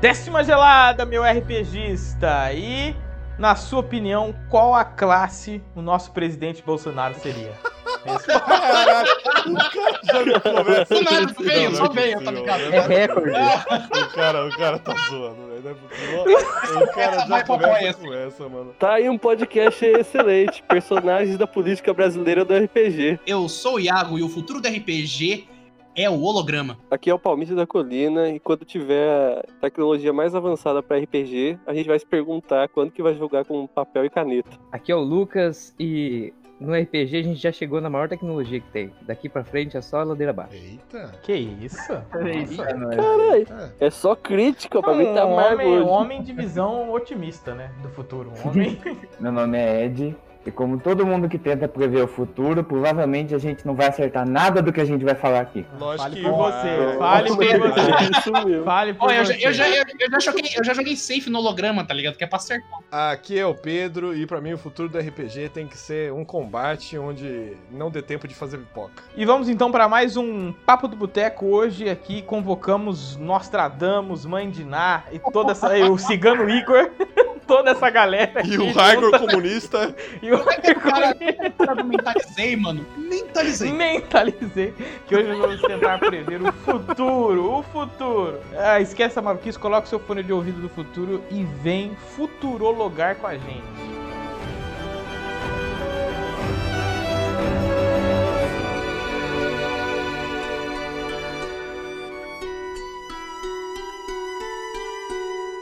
Décima gelada, meu RPGista. E, na sua opinião, qual a classe o nosso presidente Bolsonaro seria? Caraca, o cara já não começa. Do nada, Não, veio, só é veio, tá ligado? É recorde. O cara, o cara tá zoando, velho. É. O cara Essa já começa com essa, mano. Tá aí um podcast excelente. Personagens da política brasileira do RPG. Eu sou o Iago e o futuro do RPG é o holograma. Aqui é o Palmito da Colina e quando tiver tecnologia mais avançada pra RPG, a gente vai se perguntar quando que vai jogar com papel e caneta. Aqui é o Lucas e no RPG a gente já chegou na maior tecnologia que tem. Daqui pra frente é só a ladeira abaixo. Eita. Que isso? Nossa. Caralho, É. é só crítica pra mim tá um homem, hoje. um homem de visão otimista, né? Do futuro. Um homem. Meu nome é Ed. E como todo mundo que tenta prever o futuro, provavelmente a gente não vai acertar nada do que a gente vai falar aqui. Lógico Fale que por você. É. Fale por você. Fale por Olha, eu, você. já, eu, já, eu, eu já joguei, eu já joguei safe no holograma, tá ligado? Que é pra acertar. Aqui é o Pedro e pra mim o futuro do RPG tem que ser um combate onde não dê tempo de fazer pipoca. E vamos então para mais um Papo do Boteco. Hoje aqui convocamos Nostradamus, Mãe de Ná e toda essa. o Cigano Igor. toda essa galera. E aqui o Raigor comunista. E o Cara, cara do mentalizei, mano. Mentalizei. Mentalizei que hoje nós vamos tentar prever o futuro, o futuro. Ah, esquece a maluquice, coloca o seu fone de ouvido do futuro e vem futurologar com a gente.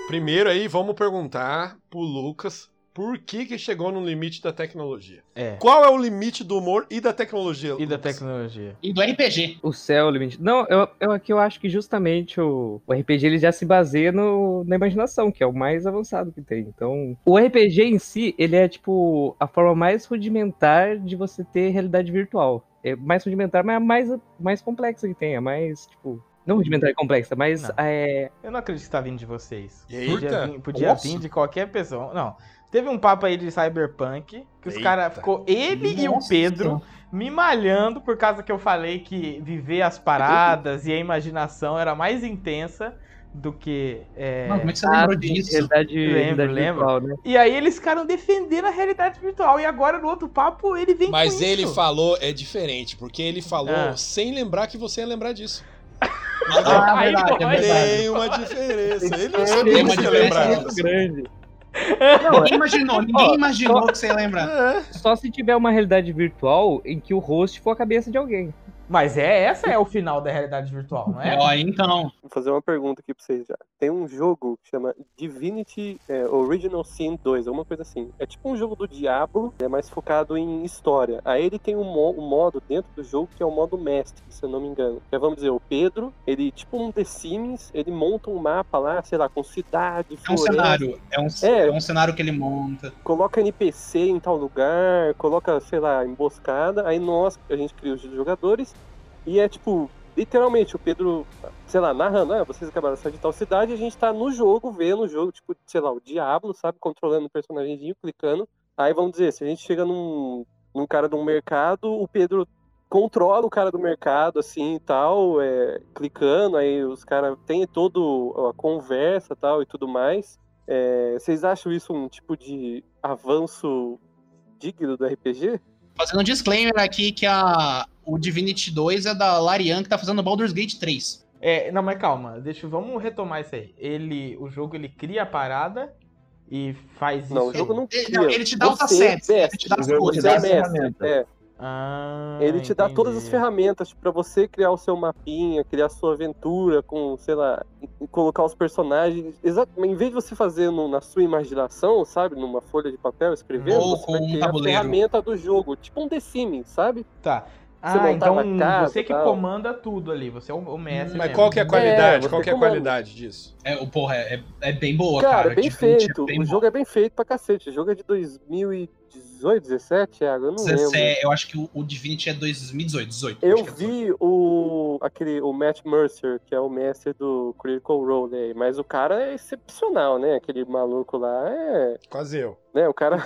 Primeiro aí, vamos perguntar pro Lucas por que que chegou no limite da tecnologia. É. Qual é o limite do humor e da tecnologia? E da tecnologia. E do RPG. O céu, o limite. Não, eu, eu aqui eu acho que justamente o, o RPG ele já se baseia no, na imaginação, que é o mais avançado que tem. Então, o RPG em si, ele é tipo a forma mais rudimentar de você ter realidade virtual. É mais rudimentar, mas é a mais, mais complexa que tem. É mais, tipo. Não rudimentar e complexa, mas Não. é. Eu não acredito que tá vindo de vocês. Eita. Podia, vir, podia Nossa. vir de qualquer pessoa. Não. Teve um papo aí de Cyberpunk, que os caras ficou ele e o Nossa Pedro me malhando por causa que eu falei que viver as paradas e a imaginação era mais intensa do que. é, Mano, como é que você Ah, lembrou disso? realidade, Lembro, realidade lembro. virtual, né? E aí eles ficaram defendendo a realidade virtual. E agora no outro papo ele vem Mas com ele isso. falou, é diferente, porque ele falou Ah. sem lembrar que você ia lembrar disso. Ah, Aí, verdade, é verdade. Tem uma diferença. Ele não Tem sabia uma que você ia lembrar muito disso. grande. Ninguém imaginou, ninguém imaginou que você ia lembrar. É. Só se tiver uma realidade virtual em que o host for a cabeça de alguém. Mas é essa é o final da realidade virtual, não é? Ó, então. Vou fazer uma pergunta aqui pra vocês já. Tem um jogo que chama Divinity é, Original Sin 2, alguma coisa assim. É tipo um jogo do Diablo, é mais focado em história. Aí ele tem um, mo- um modo dentro do jogo que é o modo mestre, se eu não me engano. Que é, vamos dizer, o Pedro, ele, tipo um The Sims, ele monta um mapa lá, sei lá, com cidade, É um floresta, cenário. É um, É. é um cenário que ele monta. coloca NPC em tal lugar, coloca, sei lá, emboscada, aí nós, a gente cria os jogadores, e é tipo, literalmente, o Pedro, sei lá, narrando, ah, vocês acabaram de sair de tal cidade, a gente tá no jogo, vendo o jogo, tipo, sei lá, o Diablo, sabe, controlando o personagemzinho, clicando, aí vamos dizer, se a gente chega num, num cara de um mercado, o Pedro controla o cara do mercado, assim, e tal, é, clicando, aí os caras têm toda a conversa, tal, e tudo mais, é, vocês acham isso um tipo de avanço digno do RPG? Fazendo um disclaimer aqui que a, o Divinity 2 é da Larian que tá fazendo Baldur's Gate 3. É, não, mas calma, deixa, vamos retomar isso aí. Ele, o jogo ele cria a parada e faz Não, o isso. jogo não Ele- cria. não, ele te dá os Você assets, ele mestre, te dá as o coisas. te dá ferramentas. é. Ah, Ele te dá todas as entendi. ferramentas para você criar o seu mapinha, criar a sua aventura com, sei lá, colocar os personagens. Exato, em vez de você fazer no- na sua imaginação, sabe, numa folha de papel escrevendo, Ou você com vai um criar a tabuleiro. ferramenta do jogo, tipo um The Sims, sabe? Tá. Você Ah, então casa, você que tal. comanda tudo ali, você é o, mestre Mas mesmo. qual que é a qualidade? você qual que é a qualidade disso? É, o porra, é, é bem boa, cara, cara. é bem Divinity feito. É bem o jogo é bem feito pra cacete. O jogo é de 2018, 17, Thiago? Eu não lembro. 17, eu acho que o, o Divinity é 2018, 18. Eu acho que é 18. vi o aquele o Matt Mercer, que é o mestre do Critical Role aí, mas o cara é excepcional, né? Aquele maluco lá é, Quase eu. né? O cara.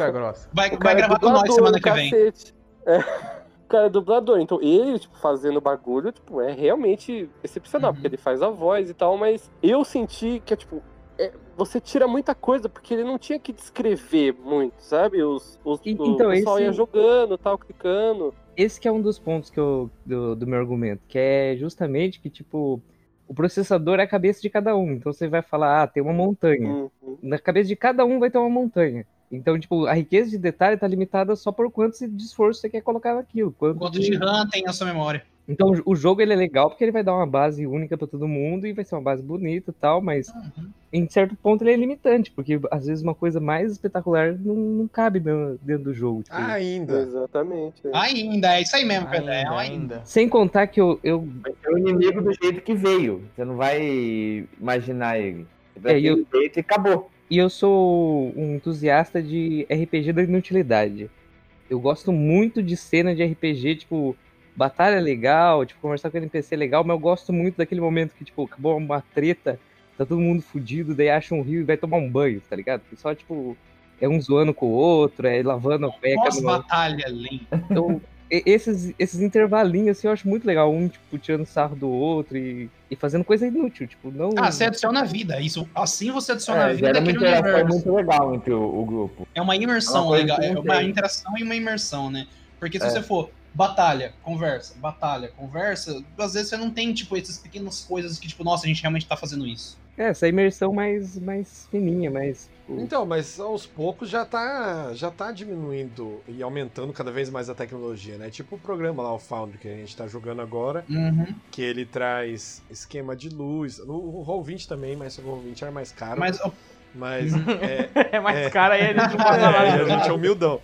Vai, o vai cara é gravar com nós semana que vem. cacete. É. O cara é dublador, então ele, tipo, fazendo bagulho, tipo, é realmente excepcional, Uhum. porque ele faz a voz e tal, mas eu senti que, tipo, é, você tira muita coisa, porque ele não tinha que descrever muito, sabe? Os, os, E- o então, pessoal esse- ia jogando, tal, clicando. Esse que é um dos pontos que eu, do, do meu argumento, que é justamente que, tipo, o processador é a cabeça de cada um. Então você vai falar, ah, tem uma montanha. Uhum. Na cabeça de cada um vai ter uma montanha. Então, tipo, a riqueza de detalhe tá limitada só por quanto de esforço você quer colocar naquilo. Quanto Quanto de- RAM tem a sua memória? Então, o jogo ele é legal porque ele vai dar uma base única pra todo mundo e vai ser uma base bonita e tal, mas Uhum. em certo ponto ele é limitante, porque às vezes uma coisa mais espetacular não, não cabe dentro, do jogo. tipo. Ainda. Exatamente. é. Ainda, é isso aí mesmo, Pedro. É Ainda, um ainda. Sem contar que eu, eu É o inimigo do jeito que veio. Você não vai imaginar ele. Você vai É, e eu- jeito e acabou. E eu sou um entusiasta de RPG da inutilidade. Eu gosto muito de cena de RPG, tipo, batalha legal, tipo, conversar com o NPC legal, mas eu gosto muito daquele momento que, tipo, acabou uma treta, tá todo mundo fudido, daí acha um rio e vai tomar um banho, tá ligado? Só, tipo, é um zoando com o outro, é lavando a peca no... Pós-batalha, lenta. Então, esses, esses intervalinhos, assim, eu acho muito legal. Um, tipo, tirando sarro do outro e, e fazendo coisa inútil, tipo, não... Ah, você adiciona vida. Isso, assim você adiciona É, vida uma naquele interação universo. muito legal entre o, o grupo. É uma imersão Uma coisa legal. É não uma interação e uma imersão, né? Porque se É. você for batalha, conversa, batalha, conversa, às vezes você não tem, tipo, essas pequenas coisas que, tipo, nossa, a gente realmente tá fazendo isso. É, essa imersão mais, mais fininha, mais... tipo, Então, mas aos poucos já tá, já tá diminuindo e aumentando cada vez mais a tecnologia, né? Tipo o programa lá, o Foundry, que a gente tá jogando agora, Uhum. que ele traz esquema de luz. O, o Roll20 também, mas o Roll20 era mais caro. Mas Mas é, É mais É. cara aí a gente não passa é, lá. a gente é humildão.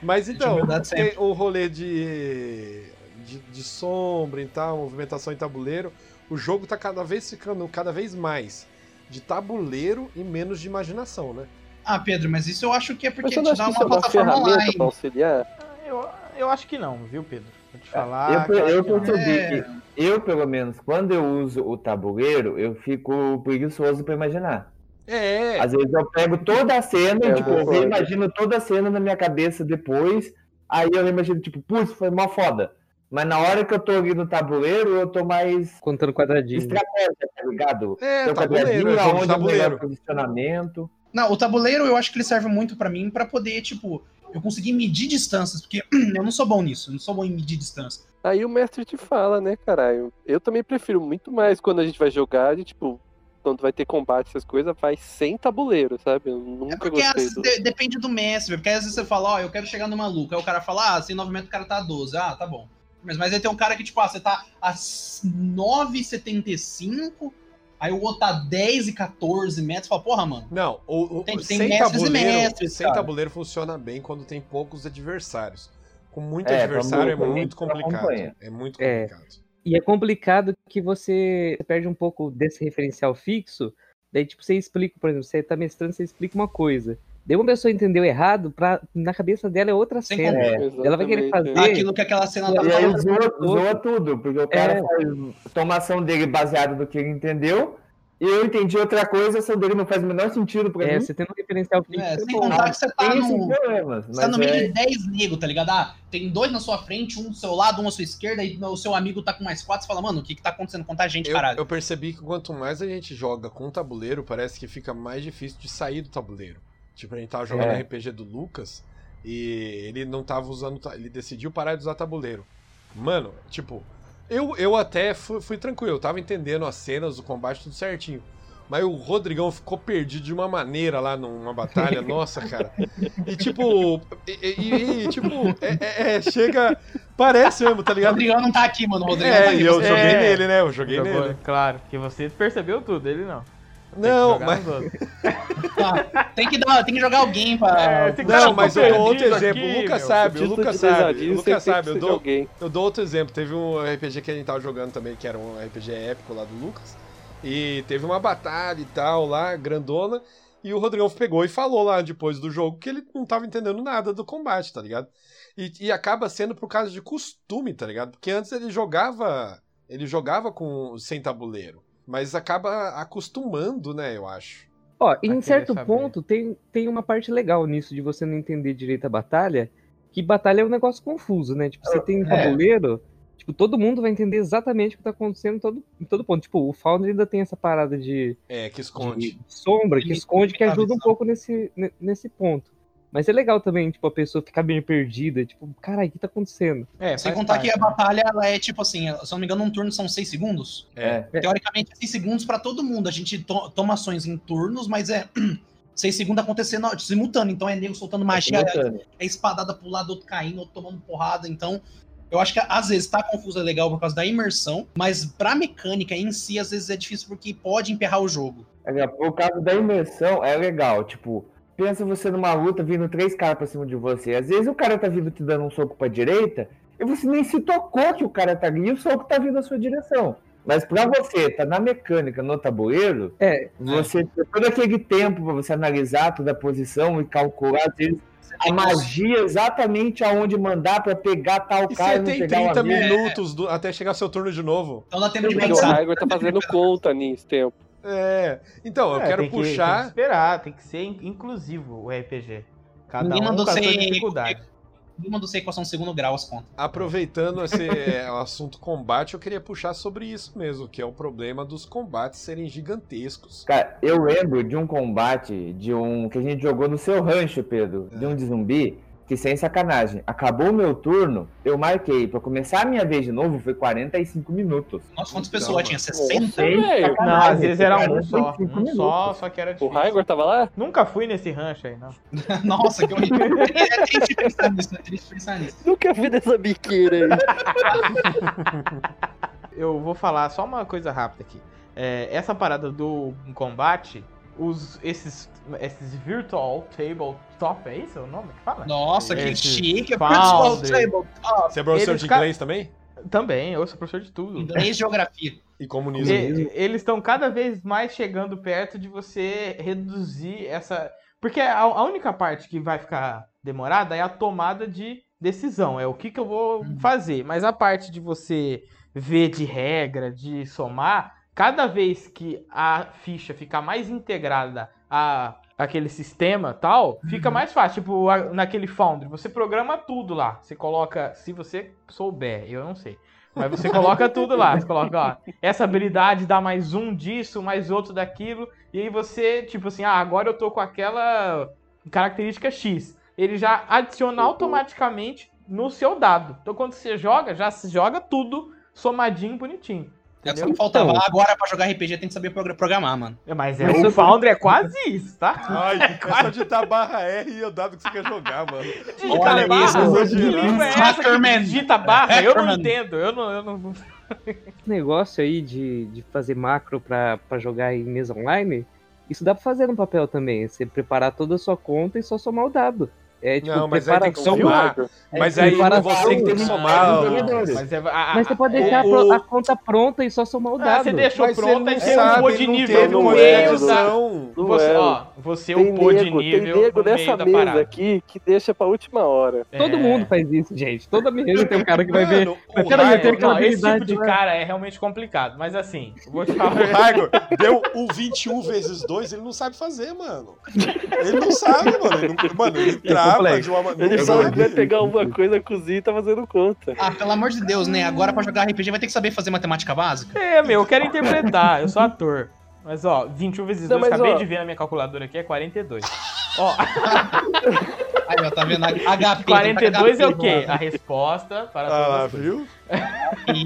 Mas então, sempre. tem o rolê de, de, de sombra e tal, movimentação em tabuleiro, o jogo tá cada vez ficando cada vez mais de tabuleiro e menos de imaginação, né? Ah, Pedro, mas isso eu acho que é porque te dá é uma plataforma ferramenta online. pra auxiliar? Eu, eu acho que não, viu, Pedro? Vou te eu, falar. per- que eu acho que percebi É. que eu, pelo menos, quando eu uso o tabuleiro, eu fico preguiçoso pra imaginar. É, Às vezes eu pego toda a cena, É, eu tipo, eu imagino toda a cena na minha cabeça depois, aí eu imagino, tipo, putz, foi mó foda. Mas na hora que eu tô ali no tabuleiro, eu tô mais Contando quadradinho. estratégia, tá ligado? é, Tem o tabuleiro, aonde é o melhor tabuleiro. posicionamento. Não, o tabuleiro eu acho que ele serve muito pra mim pra poder, tipo, eu conseguir medir distâncias, porque eu não sou bom nisso, eu não sou bom em medir distância. Aí o mestre te fala, né, caralho? Eu também prefiro muito mais quando a gente vai jogar de, tipo, quando vai ter combate, essas coisas, vai sem tabuleiro, sabe? Eu nunca É porque gostei do... de- depende do mestre, porque às vezes você fala, ó, eu quero chegar no maluco, aí o cara fala, ah, sem 9 metros o cara tá a 12, ah, tá bom. Mas, mas aí tem um cara que, tipo, ah, você tá a 9,75, aí o outro tá 10 e 14 metros, fala, porra, mano. Não, o, o- Tem- tem sem mestres e tabuleiro, mestres, sem cara. tabuleiro funciona bem quando tem poucos adversários. Com muito É, adversário é muito- complicado. É muito É. complicado. E é complicado que você perde um pouco desse referencial fixo. Daí, tipo, você explica, por exemplo, você tá mestrando, você explica uma coisa. Daí uma pessoa entendeu errado, pra, na cabeça dela é outra Sem cena. Ela vai querer Exatamente, fazer- é. Aquilo que aquela cena tá E aí falando. zoa, zoa tudo, porque o cara É. faz tomação dele baseado no que ele entendeu, e eu entendi outra coisa, a ação dele não faz o menor sentido pra É, mim. você tendo um referencial fixo. É, é sem contar que você tá no. problemas, Você tá no meio é- de 10 negros, tá ligado? Ah, tem dois na sua frente, um do seu lado, um à sua esquerda, e o seu amigo tá com mais quatro, você fala, mano, o que que tá acontecendo? Contar gente, Eu, caralho. eu percebi que quanto mais a gente joga com tabuleiro, parece que fica mais difícil de sair do tabuleiro. Tipo, a gente tava jogando É. RPG do Lucas e ele não tava usando. Ele decidiu parar de usar tabuleiro. Mano, tipo, eu, eu até fui, fui tranquilo, eu tava entendendo as cenas do combate tudo certinho. Mas o Rodrigão ficou perdido de uma maneira lá numa batalha, nossa, cara. E tipo, e, e- e, tipo, é, é- é, chega. Parece mesmo, tá O ligado? Rodrigão não tá aqui, mano. O Rodrigão tá É, aqui. e eu joguei É. nele, né? Eu joguei Jogou, nele. Claro, que você percebeu tudo, ele não. Tem Não, jogar mas. Ah, tem, que dar, tem que jogar alguém pra. É, tem Não, mas eu dou outro aqui, exemplo. o Lucas meu. sabe, o Lucas sabe. O Lucas tem sabe. Eu dou, alguém. eu dou outro exemplo. Teve um RPG que a gente tava jogando também, que era um RPG épico lá do Lucas. E teve uma batalha e tal lá, grandona. E o Rodrigão pegou e falou lá depois do jogo que ele não tava entendendo nada do combate, tá ligado? E, e acaba sendo por causa de costume, tá ligado? Porque antes ele jogava. Ele jogava com sem tabuleiro. Mas acaba acostumando, né, eu acho. Ó, em certo saber. ponto, tem, tem uma parte legal nisso de você não entender direito a batalha, que batalha é um negócio confuso, né? Tipo, você tem um É. tabuleiro, Tipo, todo mundo vai entender exatamente o que tá acontecendo em todo, em todo ponto. Tipo, o Founder ainda tem essa parada de, É, que esconde. de sombra que esconde, que a ajuda um pouco nesse, ne- nesse ponto. Mas é legal também, tipo, a pessoa ficar bem perdida. Tipo, caralho, o que tá acontecendo? É, Sem contar que a parte, batalha ela é tipo assim, se eu não me engano, um turno são seis segundos. É. Teoricamente, é seis segundos pra todo mundo. A gente to- toma ações em turnos, mas é seis segundos acontecendo simultâneo. Então é nego soltando magia, Simultâneo. é espadada pro lado, outro caindo, outro tomando porrada. Então, eu acho que às vezes tá confuso é legal por causa da imersão, mas pra mecânica em si, às vezes é difícil porque pode emperrar o jogo. É, Por causa da imersão, é legal. Tipo, pensa você numa luta vindo três caras pra cima de você. Às vezes o cara tá vindo te dando um soco pra direita e você nem se tocou que o cara tá ali e o soco tá vindo na sua direção. Mas pra você tá na mecânica, no tabuleiro, É, você tem todo aquele tempo pra você analisar toda a posição e calcular às vezes, a magia exatamente aonde mandar pra pegar tal E cara você e não tem pegar o 30 amigo. minutos do- até chegar seu turno de novo. Então dá tempo de Porque o pensar. Raigor tá fazendo conta nisso tempo. É. Então, eu É, quero tem que- tem que puxar. esperar, tem que ser in- inclusivo o RPG. Cada Ninguém um mandou com a sua dificuldade. Uma do equação segundo grau as contas. Aproveitando esse é, o assunto combate, eu queria puxar sobre isso mesmo, que é o problema dos combates serem gigantescos. Cara, eu lembro de um combate de um que a gente jogou no seu rancho, Pedro, de um de zumbi, que sem sacanagem, acabou o meu turno, eu marquei pra começar a minha vez de novo, foi 45 minutos. Nossa, quantas Legal, pessoas? Tinha 60? Sem velho. sacanagem, Não, às vezes era um 45 só. Um minutos. só, só que era O difícil. Raigor tava lá? Nunca fui nesse rancho aí, não. Nossa, que horrível. É triste pensar nisso, é triste pensar nisso. Nunca vi dessa biqueira aí. Eu vou falar só uma coisa rápida aqui. É, essa parada do combate, os, esses, esses virtual tabletop, é isso o nome que fala? Nossa, que Esse chique. Foundry. Tabletop. Você é professor Eles de ca- inglês também? Também, eu sou professor de tudo. Inglês e geografia. E comunismo. E- eles estão cada vez mais chegando perto de você reduzir essa. Porque a, a única parte que vai ficar demorada é a tomada de decisão. É o que, que eu vou Uhum. fazer. Mas a parte de você ver de regra, de somar, cada vez que a ficha ficar mais integrada a aquele sistema tal, fica Uhum. mais fácil. Tipo, naquele Foundry, você programa tudo lá. Você coloca, se você souber, eu não sei. Mas você coloca tudo lá. Você coloca, ó, essa habilidade dá mais um disso, mais outro daquilo. E aí você, tipo assim, ah, agora eu tô com aquela característica X. Ele já adiciona automaticamente no seu dado. Então quando você joga, já se joga tudo somadinho, bonitinho. É só faltava. Então. Agora, pra jogar RPG, tem que saber progra- programar, mano. É, Mas, é, o Foundry é quase isso, tá? Ai, é só digitar barra R e o dado que você quer jogar, mano. Digita Olha barra? isso, que língua é essa que digita barra? Eu não entendo. Eu não, eu não... esse negócio aí de, de fazer macro pra, pra jogar em mesa online, isso dá pra fazer no papel também. Você preparar toda a sua conta e só somar o dado. É tipo, Não, mas aí tem que somar. é Mas aí você que tem que somar. os. Mas, é, a- Mas você a- pode é- deixar a, o- pro- a conta pronta e só somar o Ah, dado. você deixou Mas pronta você e não você sabe, upou de nível no meio da... Você, é. ó, você upou de nego, tem nível nego no meio nessa da mesa parada. aqui que deixa pra última hora. Todo É. mundo faz isso, gente. Toda mesa tem um cara que vai ver. Mas o peraí, aquela esse tipo de lá. cara é realmente complicado. Mas assim, eu vou te falar. o Raigor deu o 21 vezes 2, ele não sabe fazer, mano. Ele não sabe, mano. Mano, ele trava Ele só sabe. vai pegar uma coisa, cozinha e tá fazendo conta. Ah, pelo amor de Deus, né? Agora pra jogar RPG vai ter que saber fazer matemática básica. É, meu, eu quero interpretar, eu sou ator. Mas ó, 21 vezes Não, 2, mas, acabei ó- de ver na minha calculadora aqui, é 42. Ó, Aí, ó, tá vendo? HP. 42 é o tá quê? A resposta para Ah, todas viu?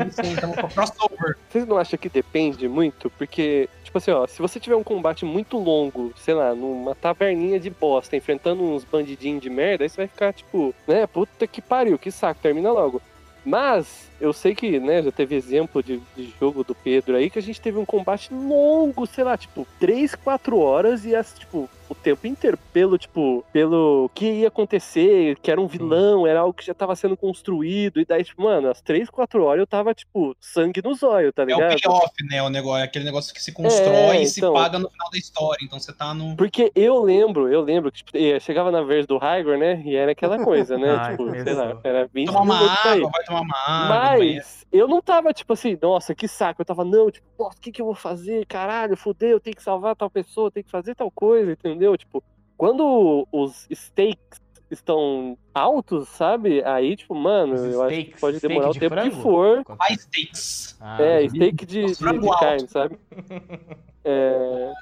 Isso, então, crossover. Vocês não acham que depende muito? Porque, tipo assim, ó, se você tiver um combate muito longo, sei lá, numa taverninha de bosta, enfrentando uns bandidinhos de merda, aí você vai ficar, tipo, né, puta que pariu, que saco, termina logo. Mas, eu sei que, né, já teve exemplo de, de jogo do Pedro aí, que a gente teve um combate longo, sei lá, tipo, 3, 4 horas e, as, tipo, o tempo inteiro, pelo, tipo, pelo que ia acontecer, que era um vilão, era algo que já tava sendo construído, e daí, tipo, mano, às 3, 4 horas eu tava, tipo, sangue nos olhos, tá É o ligado? payoff, né? O negócio, é aquele negócio que se constrói É, e se então. paga no final da história. Então você tá no. Porque eu lembro, eu lembro que tipo, eh, chegava na vez do Raigor, né? E era aquela coisa, né? Ai, tipo, sei lá, era 20 Tomar uma água, vai tomar uma água. banheiro. Mas eu não tava, tipo assim, nossa, que saco. Eu tava, não, tipo, nossa, o que, que eu vou fazer? Caralho, fudeu, eu tenho que salvar tal pessoa, tenho que fazer tal coisa, entendeu? Tipo, quando os stakes estão altos, sabe? Aí, tipo, mano, Os eu acho que steaks, pode demorar o de tempo que frango? for. High stakes. Ah, É, steak de, de, de carne, sabe? É,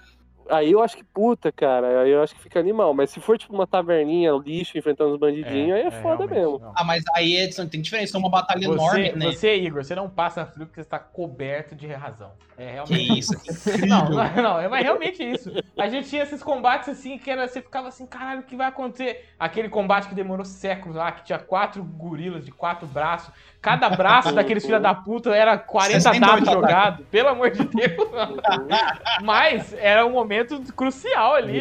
Aí eu acho que puta, cara. Aí eu acho que fica animal. Mas se for tipo uma taverninha, lixo, enfrentando os bandidinhos, aí é, foda realmente, mesmo. não. Ah, mas aí é, tem diferença, é uma batalha enorme, Você, né? você, Igor, você não passa frio porque você está coberto de razão. É Que realmente isso, Não, não, não, é mas realmente isso. A gente tinha esses combates assim que era, você ficava assim, caralho, o que vai acontecer? Aquele combate que demorou séculos lá, que tinha quatro gorilas de quatro braços. Cada braço daqueles filha da puta era 40 68 dados jogados, pelo amor de Deus. Mas era um momento crucial ali.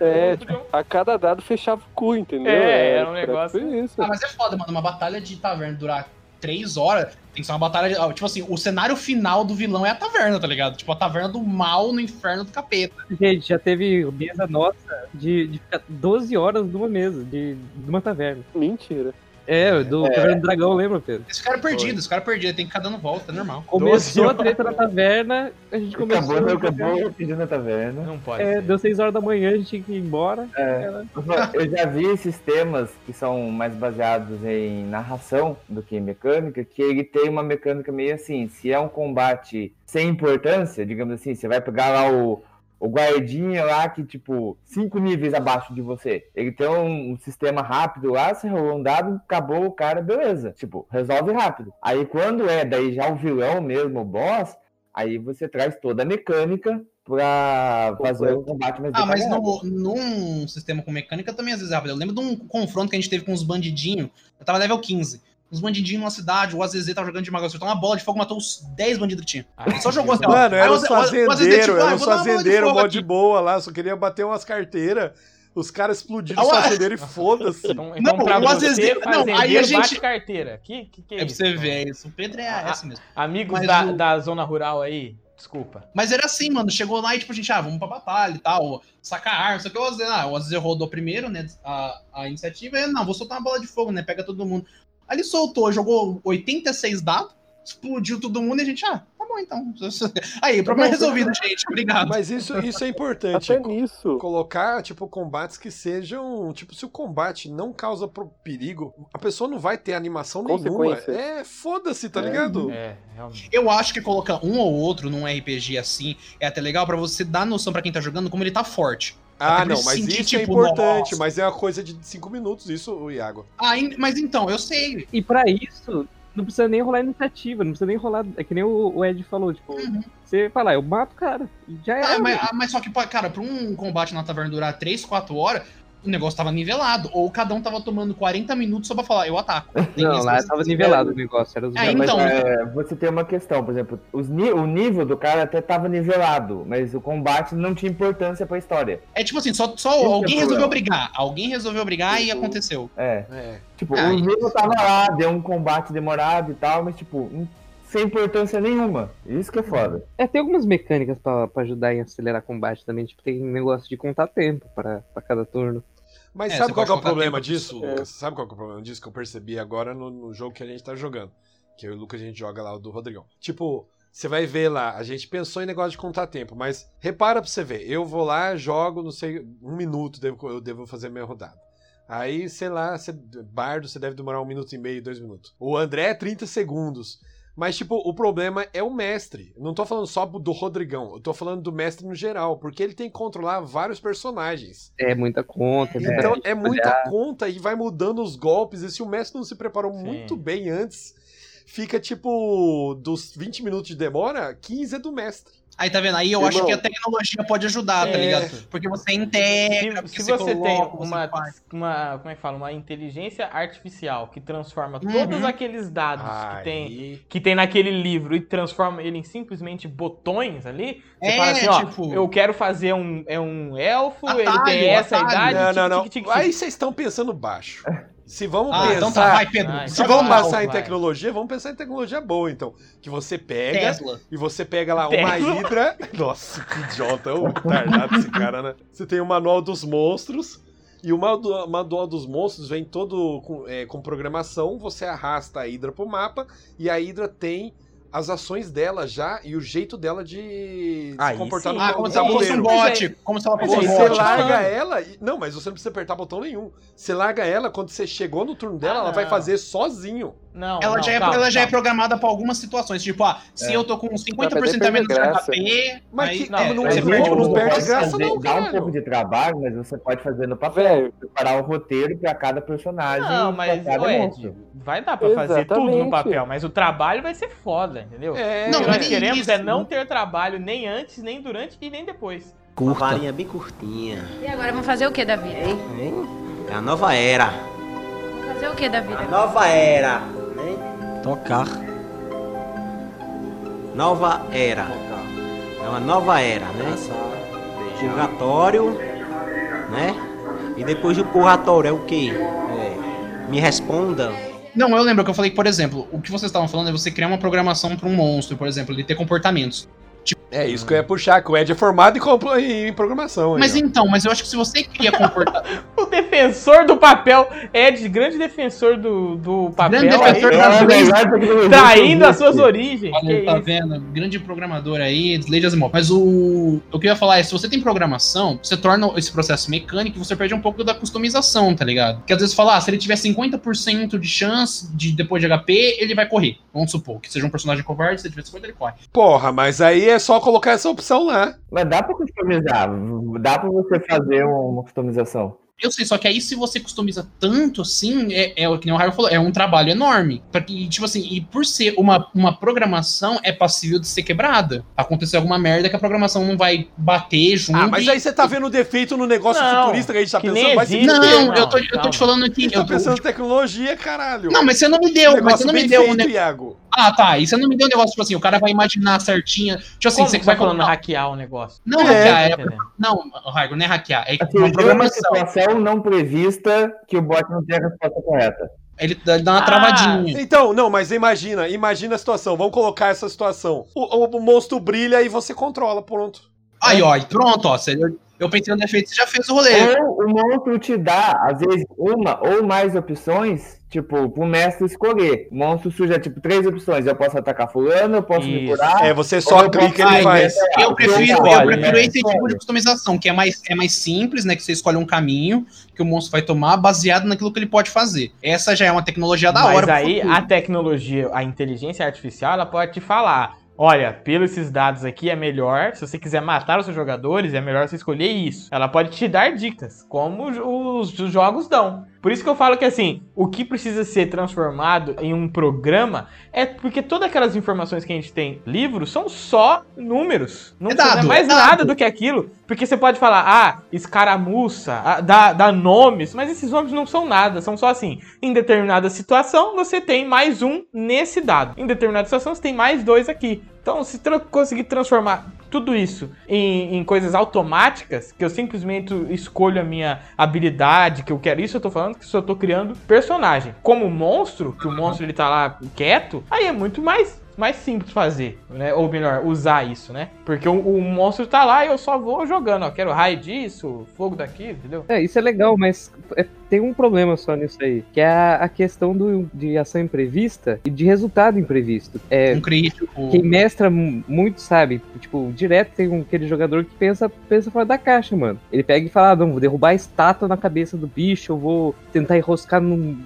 É, tipo, a cada dado fechava o cu, entendeu? É, era um negócio- isso. Ah, mas é foda, mano. Uma batalha de taverna durar três horas tem que ser uma batalha. De, tipo assim, o cenário final do vilão é a taverna, tá ligado? Tipo, a taverna do mal no inferno do capeta. Gente, já teve mesa nossa de, de ficar 12 horas numa mesa, de, de uma taverna. Mentira. É, do Taverna do Dragão, lembra, Pedro? Esse cara é perdido, esse cara é perdido, tem que ficar dando volta, é normal. Começou a treta na taverna, a gente começou. Acabou, acabou, pedindo na taverna. Não pode. É, ser. deu 6 horas da manhã, a gente tinha que ir embora. Eu já vi sistemas que são mais baseados em narração do que em mecânica, que ele tem uma mecânica meio assim, se é um combate sem importância, digamos assim, você vai pegar lá o, o guardinha lá que, tipo, cinco níveis abaixo de você. Ele tem um, um sistema rápido lá, você rolou um dado, acabou o cara, beleza. Tipo, resolve rápido. Aí quando é daí já o vilão mesmo, o boss, aí você traz toda a mecânica pra fazer o combate mais Ah, mas no, num sistema com mecânica também às vezes é rápido. Eu lembro de um confronto que a gente teve com uns bandidinhos. Eu tava level 15. Uns bandidinhos numa cidade, o AZZ tava jogando de mago, acertou uma bola de fogo, matou os 10 bandidos que tinha. Ah, Ele só jogou assim, ó. Mano, era o os o fazendeiros, ah, era os de fazendeiros, fogo mó de boa lá, só queria bater umas carteiras. Os caras explodiram os Ah, ué. fazendeiros e foda-se. Então, então Não, pra o você, AZZ não, fazendeiro, aí a gente- bate carteira. Que, que, que é É pra isso? você ver, é isso. O Pedro é Ah, essa mesmo. Amigos Mas da, o- da zona rural aí, desculpa. Mas era assim, mano. Chegou lá e, tipo, a gente, ah, vamos pra batalha e tal, sacar arma, só que o AZZ, ah, o AZZ rodou primeiro, né, a, a iniciativa, e não, vou soltar uma bola de fogo, né, pega todo mundo. Ele soltou, jogou 86 dados, explodiu todo mundo e a gente, ah, tá bom então. Aí, problema resolvido, gente, obrigado. Mas isso, isso é importante. Até nisso. Colocar, tipo, combates que sejam. Tipo, se o combate não causa perigo, a pessoa não vai ter animação nenhuma. É, foda-se, tá ligado? É, realmente. Eu acho que colocar um ou outro num RPG assim é até legal pra você dar noção pra quem tá jogando como ele tá forte. Ah, não, mas sentir, isso é tipo, importante, nossa. mas é uma coisa de 5 minutos, isso, Iago. Ah, mas então, eu sei. E pra isso, não precisa nem rolar iniciativa, não precisa nem rolar. É que nem o, o Ed falou, tipo, Uhum. você fala, eu mato o cara. Já é. Ah, mas, ah, mas só que, cara, pra um combate na taverna durar 3, 4 horas, o negócio tava nivelado. Ou cada um tava tomando 40 minutos só pra falar, eu ataco. Tem Não, lá mas- tava nivelado o negócio. Era os Mas então- é, você tem uma questão, por exemplo, os o nível do cara até tava nivelado, mas o combate não tinha importância pra história. É tipo assim, só, só Esse é alguém resolveu problema. brigar. Alguém resolveu brigar e aconteceu. É. É. Tipo, Ah, o nível tava lá, deu um combate demorado e tal, mas tipo, sem importância nenhuma. Isso que é foda. É, tem algumas mecânicas pra, pra ajudar em acelerar combate também. Tipo, tem negócio de contar tempo pra, pra cada turno. Mas É, sabe qual que é o problema tempo- disso, É. Lucas? Sabe qual que é o problema disso que eu percebi agora no, no jogo que a gente tá jogando? Que eu e o Lucas a gente joga lá o do Rodrigão. Tipo, você vai ver lá, a gente pensou em negócio de contar tempo, mas repara pra você ver, eu vou lá, jogo, não sei, um minuto devo- eu devo fazer minha rodada. Aí, sei lá, você, Bardo, você deve demorar um minuto e meio, dois minutos. O André, 30 segundos. Mas, tipo, o problema é o mestre. Não tô falando só do Rodrigão, eu tô falando do mestre no geral, porque ele tem que controlar vários personagens. É muita conta, né? Então Tem que é muita olhar. conta e vai mudando os golpes. E se o mestre não se preparou Sim. muito bem antes, fica tipo dos 20 minutos de demora, 15 é do mestre. Aí tá vendo? Aí eu Irmão. acho que a tecnologia pode ajudar, tá É. ligado? Porque você integra, Se, se você tem coloca, você uma, faz. uma, como é que fala, uma inteligência artificial que transforma Uhum. todos aqueles dados que tem, que tem naquele livro e transforma ele em simplesmente botões ali, você É, fala assim, ó, tipo- eu quero fazer um, é um elfo, ele Atalho, tem essa atalho. idade, não, não, não. tic, tic, tic, tic. Aí vocês estão pensando baixo. Se vamos Ah, pensar. então tá, vai, Pedro. Vai, Se vamos vai, passar em vai. tecnologia, vamos pensar em tecnologia boa, então. Que você pega Tesla. e você pega lá uma Tesla. hidra. Nossa, que idiota, o retardado esse cara, né? Você tem o manual dos monstros. E o manual manual dos monstros vem todo com, é, com programação. Você arrasta a hidra pro mapa. E a hidra tem as ações dela já e o jeito dela de Aí se comportar sim. no, Ah, como se ela fosse um bot. Como se ela fosse um é Você bot. bot. larga falando. ela. e- Não, mas você não precisa apertar botão nenhum. Você larga ela, quando você chegou no turno dela, Ah, ela vai fazer sozinho. Não, Ela, não, já, é, calma, ela já é programada pra algumas situações. Tipo, ah, se É. eu tô com 50% Vai a menos de. HP. Mas aí, que- é, não, não você é perde não perde graça, não, Dá um pouco de trabalho, mas você pode fazer no papel. Velho, Preparar o roteiro pra cada personagem. Não, mas, pra cada ô, Ed, monstro. vai dar pra fazer tudo no papel, mas o trabalho vai ser foda, entendeu? É, o Não, que mas nós queremos isso. é não ter trabalho nem antes, nem durante e nem depois. Uma varinha bem curtinha. E agora, vamos fazer o que da vida? Hein? Hein? É a nova era. Vamos fazer o que da vida? A nova era. Hein? Tocar. Nova era. É uma nova era, né? Purgatório, né? E depois do purgatório é o quê? É, me responda. Não, eu lembro que eu falei que, por exemplo, o que vocês estavam falando é você criar uma programação pra um monstro, por exemplo, ele ter comportamentos. É isso que eu ia puxar, que o Ed é formado em, em programação. aí, Mas ó. então, mas eu acho que se você cria comportamento. O defensor do papel, Ed, grande defensor do, do papel, Grande aí, defensor É das a leis. melhor tecnologia traindo as suas origens. Olha, tá isso. vendo? Grande programador aí, Slade Asimov. Mas o, o que eu ia falar é, se você tem programação, você torna esse processo mecânico e você perde um pouco da customização, tá ligado? Porque às vezes fala, ah, se ele tiver 50% de chance de depois de HP, ele vai correr. Vamos supor que seja um personagem covarde, se ele tiver 50, ele corre. Porra, mas aí é só colocar essa opção lá. Mas dá pra customizar. Dá pra você fazer uma customização. Eu sei, só que aí se você customiza tanto assim, é, é o que nem o Raio falou, é um trabalho enorme. Porque, tipo assim, e por ser uma, uma programação, é passível de ser quebrada. Acontecer alguma merda que a programação não vai bater junto. Ah, mas e- aí você tá vendo o defeito no negócio Não, futurista que a gente tá pensando. Vai existe. Não, Não, eu tô, eu tô te falando aqui. gente Eu tá tô, pensando em tecnologia, caralho. Não, mas você não me deu, mas você não me deu um feito, negócio. Iago. Ah, tá. E você não me deu um negócio, tipo assim, o cara vai imaginar certinho. Tipo assim, Como você vai tá falando colocar. hackear o negócio? Não, É, hackear. É... entendendo? Não, Raigo, não é hackear. É Assim, uma uma programação. situação não prevista que o bot não tem a resposta correta. Ele dá dá uma Ah, travadinha. Então, não, mas imagina, imagina a situação. Vamos colocar essa situação. O, o- o monstro brilha e você controla, pronto. Aí, ó, e pronto, ó. Você, eu pensei no defeito, você já fez o rolê. Ou o monstro te dá, às vezes, uma ou mais opções, tipo, pro mestre escolher. O monstro suja, tipo, três opções. Eu posso atacar fulano, eu posso me Isso. curar. É, você só eu clica e ele faz. Eu prefiro, eu escolhe, prefiro né? esse tipo de customização, que é mais, é mais simples, né? Que você escolhe um caminho que o monstro vai tomar baseado naquilo que ele pode fazer. Essa já é uma tecnologia da Mas hora. pro aí a tecnologia, a inteligência artificial, ela pode te falar. Olha, pelos esses dados aqui é melhor. Se você quiser matar os seus jogadores, é melhor você escolher isso. Ela pode te dar dicas, como os, os jogos dão. Por isso que eu falo que assim, o que precisa ser transformado em um programa é porque todas aquelas informações que a gente tem livros são só números. Não É dado, mais é nada do que aquilo. Porque você pode falar, ah, escaramuça, ah, dá, dá nomes, mas esses nomes não são nada, são só assim. Em determinada situação, você tem mais um nesse dado. Em determinada situação, você tem mais dois aqui. Então, se tra- conseguir transformar tudo isso em, em coisas automáticas, que eu simplesmente escolho a minha habilidade, que eu quero isso, eu tô falando que se eu tô criando personagem. Como monstro, que o monstro ele tá lá quieto, aí é muito mais mais simples fazer, né? Ou melhor, usar isso, né? Porque o, o monstro tá lá e eu só vou jogando, ó. Quero raio disso, fogo daquilo, entendeu? É, isso é legal, mas é, tem um problema só nisso aí, que é a, a questão do, de ação imprevista e de resultado imprevisto. É, Um crítico. quem mestra mu- muito sabe, tipo, direto tem um, aquele jogador que pensa, pensa fora da caixa, mano. Ele pega e fala, ah, não, vou derrubar a estátua na cabeça do bicho, eu vou tentar enroscar num.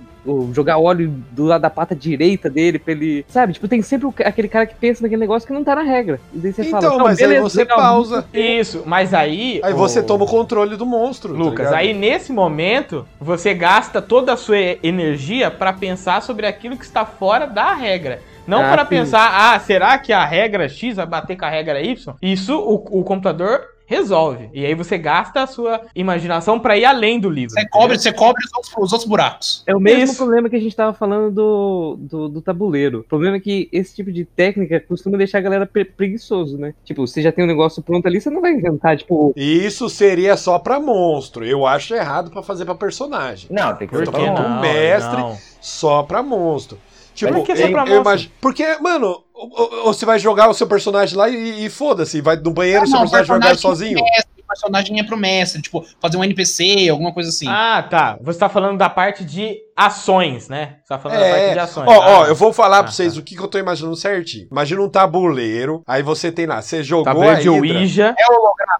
Jogar óleo do lado da pata direita dele pra ele. Sabe? Tipo, tem sempre aquele cara que pensa naquele negócio que não tá na regra. E daí você Então, fala, "Não, mas aí beleza, você legal, pausa. Isso, mas aí. Aí o- você toma o controle do monstro. tá Lucas, ligado? aí nesse momento você gasta toda a sua energia pra pensar sobre aquilo que está fora da regra. Não Ah, para pensar, ah, será que a regra X vai bater com a regra Y? Isso o, o computador resolve. E aí você gasta a sua imaginação pra ir além do livro. Você cobre, você cobre os outros, os outros buracos. É o mesmo Isso. problema que a gente tava falando do, do, do tabuleiro. O problema é que esse tipo de técnica costuma deixar a galera pre- preguiçoso, né? Tipo, você já tem um negócio pronto ali, você não vai inventar, tipo, Isso seria só pra monstro. Eu acho errado pra fazer pra personagem. Não, tem que ser quê? pra não? monstro. mestre. não. Só pra monstro. Tipo, Por que só eu- pra imagi- Porque, mano, ou- você vai jogar o seu personagem lá e, e foda-se, vai no banheiro, o seu Não, personagem vai jogar personagem sozinho. mestre, personagem é pro mestre, tipo, fazer um NPC, alguma coisa assim. Ah, tá. Você tá falando da parte de ações, né? Você tá falando da parte É, de ações. ó, Ah, ó, eu vou falar Ah, pra vocês tá. o que, que eu tô imaginando certinho. Imagina um tabuleiro, aí você tem lá, você jogou Tabuleiro a de Hidra. Ouija.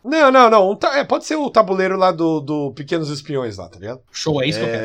Não, não, não, um ta- é, pode ser o tabuleiro lá do, do Pequenos Espiões lá, tá ligado? Show, é isso que eu quero.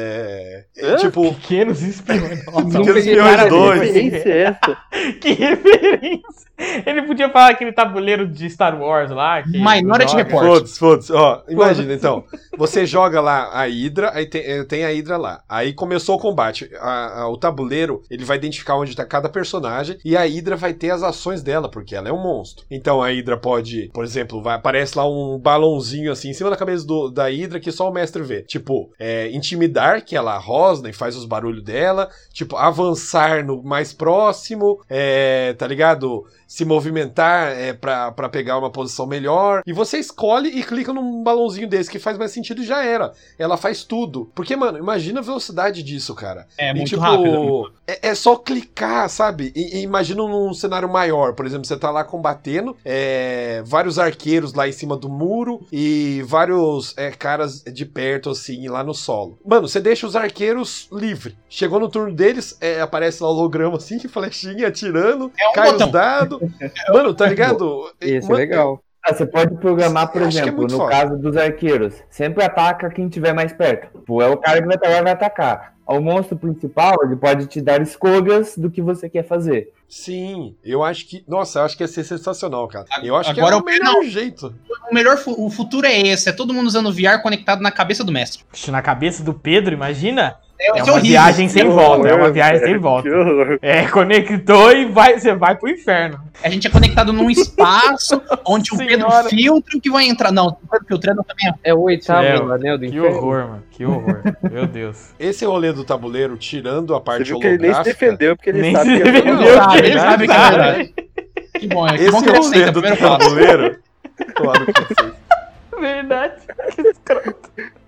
É, tipo, Pequenos espiões. Nossa, Pequenos Espiões nada 2. referência é essa? que referência. Ele podia falar aquele tabuleiro de Star Wars lá. Que Minority joga. Report. Foda-se, foda-se. Ó, imagina então. Você joga lá a Hydra, aí tem, eh, tem a Hydra lá. Aí começou o combate. A- a- o tabuleiro, ele vai identificar onde tá cada personagem e a Hydra vai ter as ações dela, porque ela é um monstro. Então a Hydra pode, por exemplo, vai, aparece lá um balãozinho assim em cima da cabeça do- da Hydra que só o mestre vê. Tipo, é, intimidar, que ela rosna e faz os barulhos dela. Tipo, avançar no mais próximo, é, tá ligado? se movimentar é, pra pegar uma posição melhor. E você escolhe e clica num balãozinho desse que faz mais sentido e já era. Ela faz tudo. Porque, mano, imagina a velocidade disso, cara. É E, muito tipo, rápido. É, é só clicar, sabe? E, e imagina num cenário maior. Por exemplo, você tá lá combatendo, é, vários arqueiros lá em cima do muro e vários é, caras de perto, assim, lá no solo. Mano, você deixa os arqueiros livre. Chegou no turno deles, é, aparece lá o holograma assim, flechinha atirando, É um cai botão. os dados. Mano, tá ligado? Esse é Mano, legal. Ah, você pode programar, por acho é exemplo, muito no foda. caso dos arqueiros, sempre ataca quem tiver mais perto. É o cara que vai estar vai atacar. O monstro principal, ele pode te dar escolhas do que você quer fazer. Sim, eu acho que. Nossa, eu acho que ia ser sensacional, cara. Eu acho Agora que é o eu- melhor jeito. O melhor o futuro é esse, é todo mundo usando VR conectado na cabeça do mestre. Puxa, Na cabeça do Pedro, imagina? É isso uma horrível. viagem sem Que volta, é uma viagem sem volta. Que horror. É, conectou e vai, você vai pro inferno. A gente é conectado num espaço onde o Pedro filtra o que vai entrar. Não, o Pedro filtrando também é É o oitavo É, anel do Que inferno. horror, mano. Que horror. Meu Deus. Esse rolê do tabuleiro, tirando a Você parte viu que ele nem se defendeu, porque ele Nem sabe se que é defendeu, que sabe, ele ele sabe que é sabe. verdade. Que bom, é que Esse bom que rolê aceita, do tabuleiro. Claro que sim. Verdade.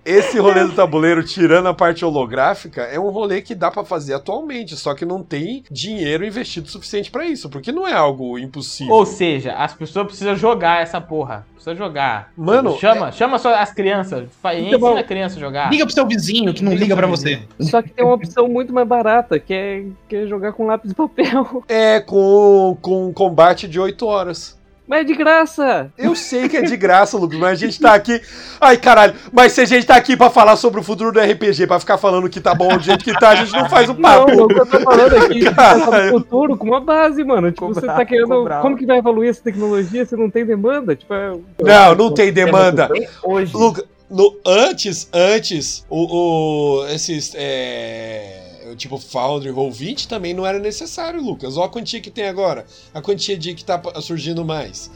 Esse rolê do tabuleiro, tirando a parte holográfica, é um rolê que dá pra fazer atualmente, só que não tem dinheiro investido suficiente pra isso, porque não é algo impossível. Ou seja, as pessoas precisam jogar essa porra. Precisa jogar. Mano, chama, chama só as crianças. Fa- Então, Ensina a criança a jogar. Liga pro seu vizinho que não liga pra você. Só que tem uma opção muito mais barata, que é, que é jogar com lápis e papel. É com, com um combate de 8 horas. Mas é de graça! Eu sei que é de graça, Lucas, mas a gente tá aqui. Ai, caralho, mas se a gente tá aqui pra falar sobre o futuro do RPG, pra ficar falando que tá bom do jeito que tá, a gente não faz um Não, papo. o que eu tô falando aqui é Caralho. no futuro com uma base, mano. Tipo, você tá querendo. Como que vai evoluir essa tecnologia se não tem demanda? Tipo, é... Não, não tem demanda. Hoje. Luca, no, antes, antes, o, o- esses, é, tipo, Foundry Roll 20 também não era necessário, Lucas. Olha a quantia que tem agora, a quantia de que tá surgindo mais.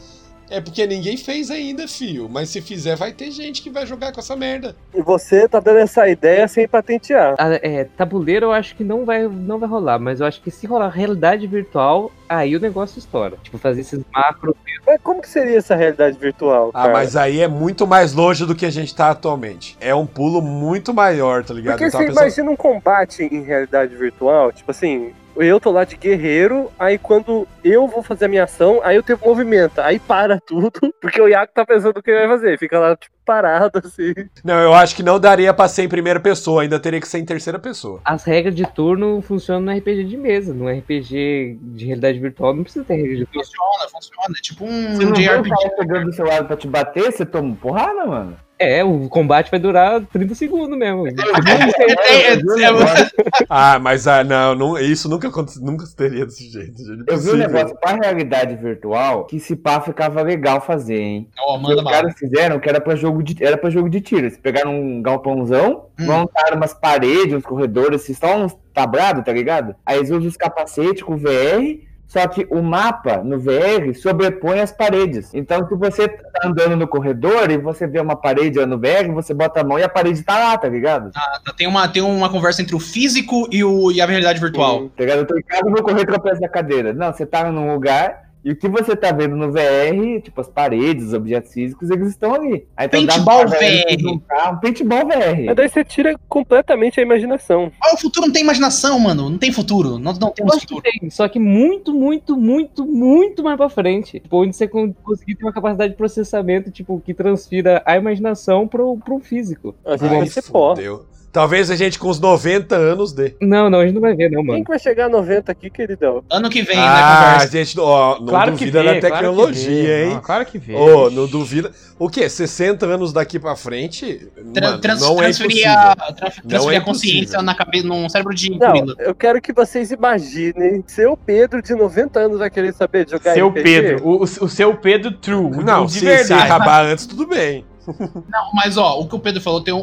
É porque ninguém fez ainda, fio. Mas se fizer, vai ter gente que vai jogar com essa merda. E você tá dando essa ideia sem patentear. Ah, é, tabuleiro eu acho que não vai, não vai rolar, mas eu acho que se rolar realidade virtual, aí o negócio estoura. Tipo, fazer esses macros. Mas como que seria essa realidade virtual? Ah, cara? mas aí é muito mais longe do que a gente tá atualmente. É um pulo muito maior, tá ligado? Porque tava você imagina um combate em realidade virtual, tipo assim, eu tô lá de guerreiro, aí quando eu vou fazer a minha ação, aí eu tenho movimento, aí para tudo, porque o Iaco tá pensando o que ele vai fazer, fica lá, tipo, parado, assim. Não, eu acho que não daria pra ser em primeira pessoa, ainda teria que ser em terceira pessoa. As regras de turno funcionam no RPG de mesa. No RPG de realidade virtual não precisa ter regra de turno. Funciona, funciona. É tipo Você um não vê o JRPG. cara chegando do seu lado pra te bater, você toma porrada, mano. É, o combate vai durar 30 segundos mesmo. Ah, mas ah, não, não, isso nunca nunca teria desse jeito. gente. Eu vi um negócio pra realidade virtual que se pá ficava legal fazer, hein? Os manda bala. caras fizeram que era pra jogo de, era pra jogo de tiro. Eles pegaram um galpãozão, Hum. montaram umas paredes, uns corredores, assim, só uns tabrados, tá ligado? Aí eles usam os capacetes com VR, só que o mapa no VR sobrepõe as paredes. Então, se você tá andando no corredor e você vê uma parede no VR, você bota a mão e a parede tá lá, tá ligado? Tá, Tem uma, tem uma conversa entre o físico e, o, e a realidade virtual. Tá ligado? Eu tô em casa e vou correr tropeço da cadeira. Não, você tá num lugar e o que você tá vendo no VR, tipo as paredes, os objetos físicos, eles estão ali. Aí então dá Paintball se VR. juntar, Um paintball VR. Mas daí você tira completamente a imaginação. Ah, o futuro não tem imaginação, mano. Não tem futuro. Nós não temos futuro. tem, só que muito, muito, muito, muito mais pra frente. Tipo, onde você con- conseguir ter uma capacidade de processamento, tipo, que transfira a imaginação pro, pro físico. Mas Ai, aí você pode. Talvez a gente com uns 90 anos dê. Não, não, a gente não vai ver, não, Quem mano. que vai chegar a 90 aqui, queridão? Ano que vem, né, Ah, conversa. gente, ó, não Claro que duvida vê, da claro que tecnologia, vê. hein? Não, claro que vê. Ô, não duvida. O quê? 60 anos daqui pra frente? Tra- Mano, trans- não é transferir a, tra- transferir é a consciência na cabeça, num cérebro de Não, gorila. eu quero que vocês imaginem seu Pedro de 90 anos vai querer saber de jogar Seu RPG. Pedro, o, o seu Pedro True, Não, de se, se verdade. acabar antes, tudo bem. Não, mas ó, o que o Pedro falou tem um-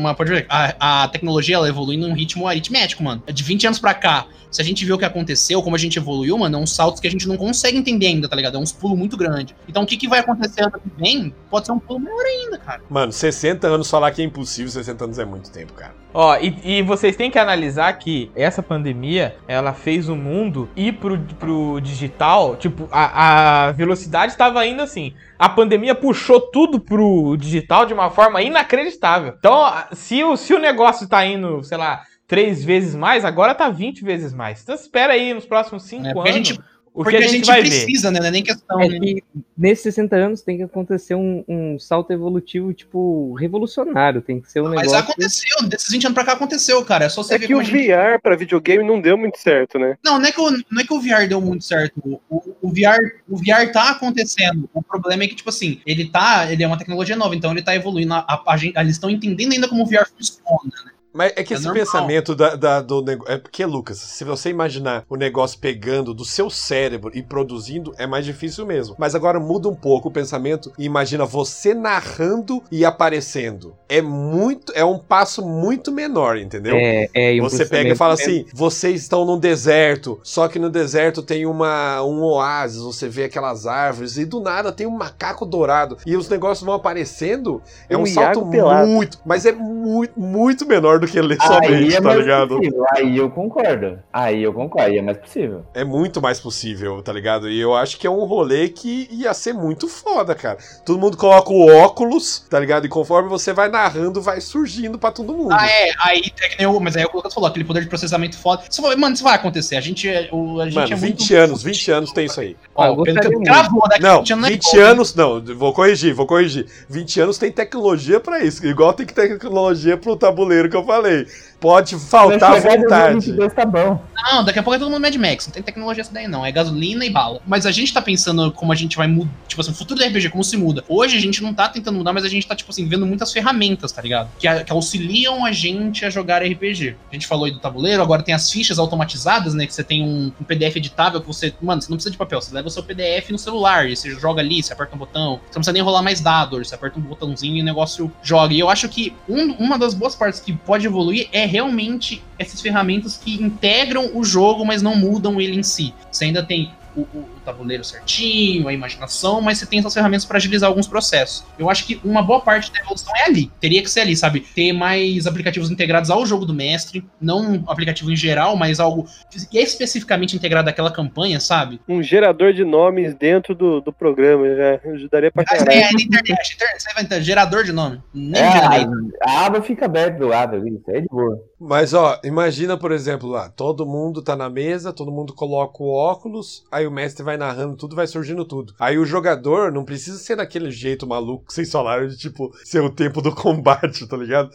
uma. Pode ver, a, a tecnologia ela evolui num ritmo aritmético, mano. De 20 anos pra cá, se a gente vê o que aconteceu, como a gente evoluiu, mano, é uns saltos que a gente não consegue entender ainda, tá ligado? É uns pulos muito grandes. Então o que, que vai acontecer ano que vem pode ser um pulo maior ainda, cara. Mano, 60 anos falar que é impossível, 60 anos é muito tempo, cara. Ó, e, e vocês têm que analisar que essa pandemia, ela fez o mundo ir pro, pro digital, tipo, a, a velocidade estava indo assim. A pandemia puxou tudo pro digital de uma forma inacreditável. Então, se o, se o negócio tá indo, sei lá, três vezes mais, agora tá 20 vezes mais. Então espera aí nos próximos cinco É, porque a anos gente, o porque que a gente, vai ver. precisa, né? Não é nem questão. É né? que nesses 60 anos tem que acontecer um, um salto evolutivo, tipo, revolucionário. Tem que ser um Mas negócio. aconteceu, desses 20 anos pra cá aconteceu, cara. É só você É ver que o gente... VR pra videogame não deu muito certo, né? Não, não é, que o, não é que o VR deu muito certo. O, o, o VR, o VR tá acontecendo. O problema é que, tipo assim, ele tá. Ele é uma tecnologia nova, então ele tá evoluindo. A, a, a gente- eles estão entendendo ainda como o VR funciona. né? Mas é que É esse normal. pensamento da, da- do negócio. É porque, Lucas, se você imaginar o negócio pegando do seu cérebro e produzindo, é mais difícil mesmo. Mas agora muda um pouco o pensamento e imagina você narrando e aparecendo. É muito. É um passo muito menor, entendeu? É, é, um Você pega e fala processamento assim: vocês estão num deserto, só que no deserto tem uma, um oásis, você vê aquelas árvores, e do nada tem um macaco dourado, e os negócios vão aparecendo. É um, Um salto pelado. muito, mas é muito, muito menor do que ler só Aí mente, é tá mais ligado? possível. Aí eu concordo. Aí eu concordo. Aí é mais possível. É muito mais possível, tá ligado? E eu acho que é um rolê que ia ser muito foda, cara. Todo mundo coloca o óculos, tá ligado? E conforme você vai narrando, vai surgindo pra todo mundo. Ah, é. Aí, é que nem o, mas aí o Lucas falou, aquele poder de processamento foda. Você falou, mano, isso vai acontecer. A gente, é- o, a gente Mano, é muito. 20 anos, 20 anos tem isso aí. Ó, o Pedro muito. gravou, daqui a Não, 20 anos não é 20 pouco, hein? anos, não, vou corrigir, vou corrigir. 20 anos tem tecnologia pra isso, igual tem tecnologia pro tabuleiro que eu falei. Pode faltar em vontade. 2022, tá bom. Não, daqui a pouco é todo mundo Mad Max. Não tem tecnologia essa daí, não. É gasolina e bala. Mas a gente tá pensando como a gente vai mudar. Tipo assim, o futuro do RPG, como se muda. Hoje a gente não tá tentando mudar, mas a gente tá, tipo assim, vendo muitas ferramentas, tá ligado? Que, a- que auxiliam a gente a jogar RPG. A gente falou aí do tabuleiro, agora tem as fichas automatizadas, né? Que você tem um, um PDF editável que você. Mano, você não precisa de papel, você leva o seu PDF no celular. E você joga ali, você aperta um botão. Você não precisa nem rolar mais dados, você aperta um botãozinho e o negócio joga. E eu acho que um- uma das boas partes que pode evoluir é realmente essas ferramentas que integram o jogo, mas não mudam ele em si. Você ainda tem o, o- o tabuleiro certinho, a imaginação, mas você tem essas ferramentas para agilizar alguns processos. Eu acho que uma boa parte da evolução é ali. Teria que ser ali, sabe? Ter mais aplicativos integrados ao jogo do mestre, não um aplicativo em geral, mas algo que é especificamente integrado àquela campanha, sabe? Um gerador de nomes dentro do, do programa já ajudaria pra Ah, caralho. é na internet, internet, você vai entender, gerador de nome. Nem É, a, a aba fica aberta do lado ali. Isso é de boa. Mas ó, imagina, por exemplo, lá, todo mundo tá na mesa, todo mundo coloca o óculos, aí o mestre vai narrando tudo, vai surgindo tudo. Aí o jogador não precisa ser daquele jeito maluco que vocês falaram de tipo ser o tempo do combate, tá ligado?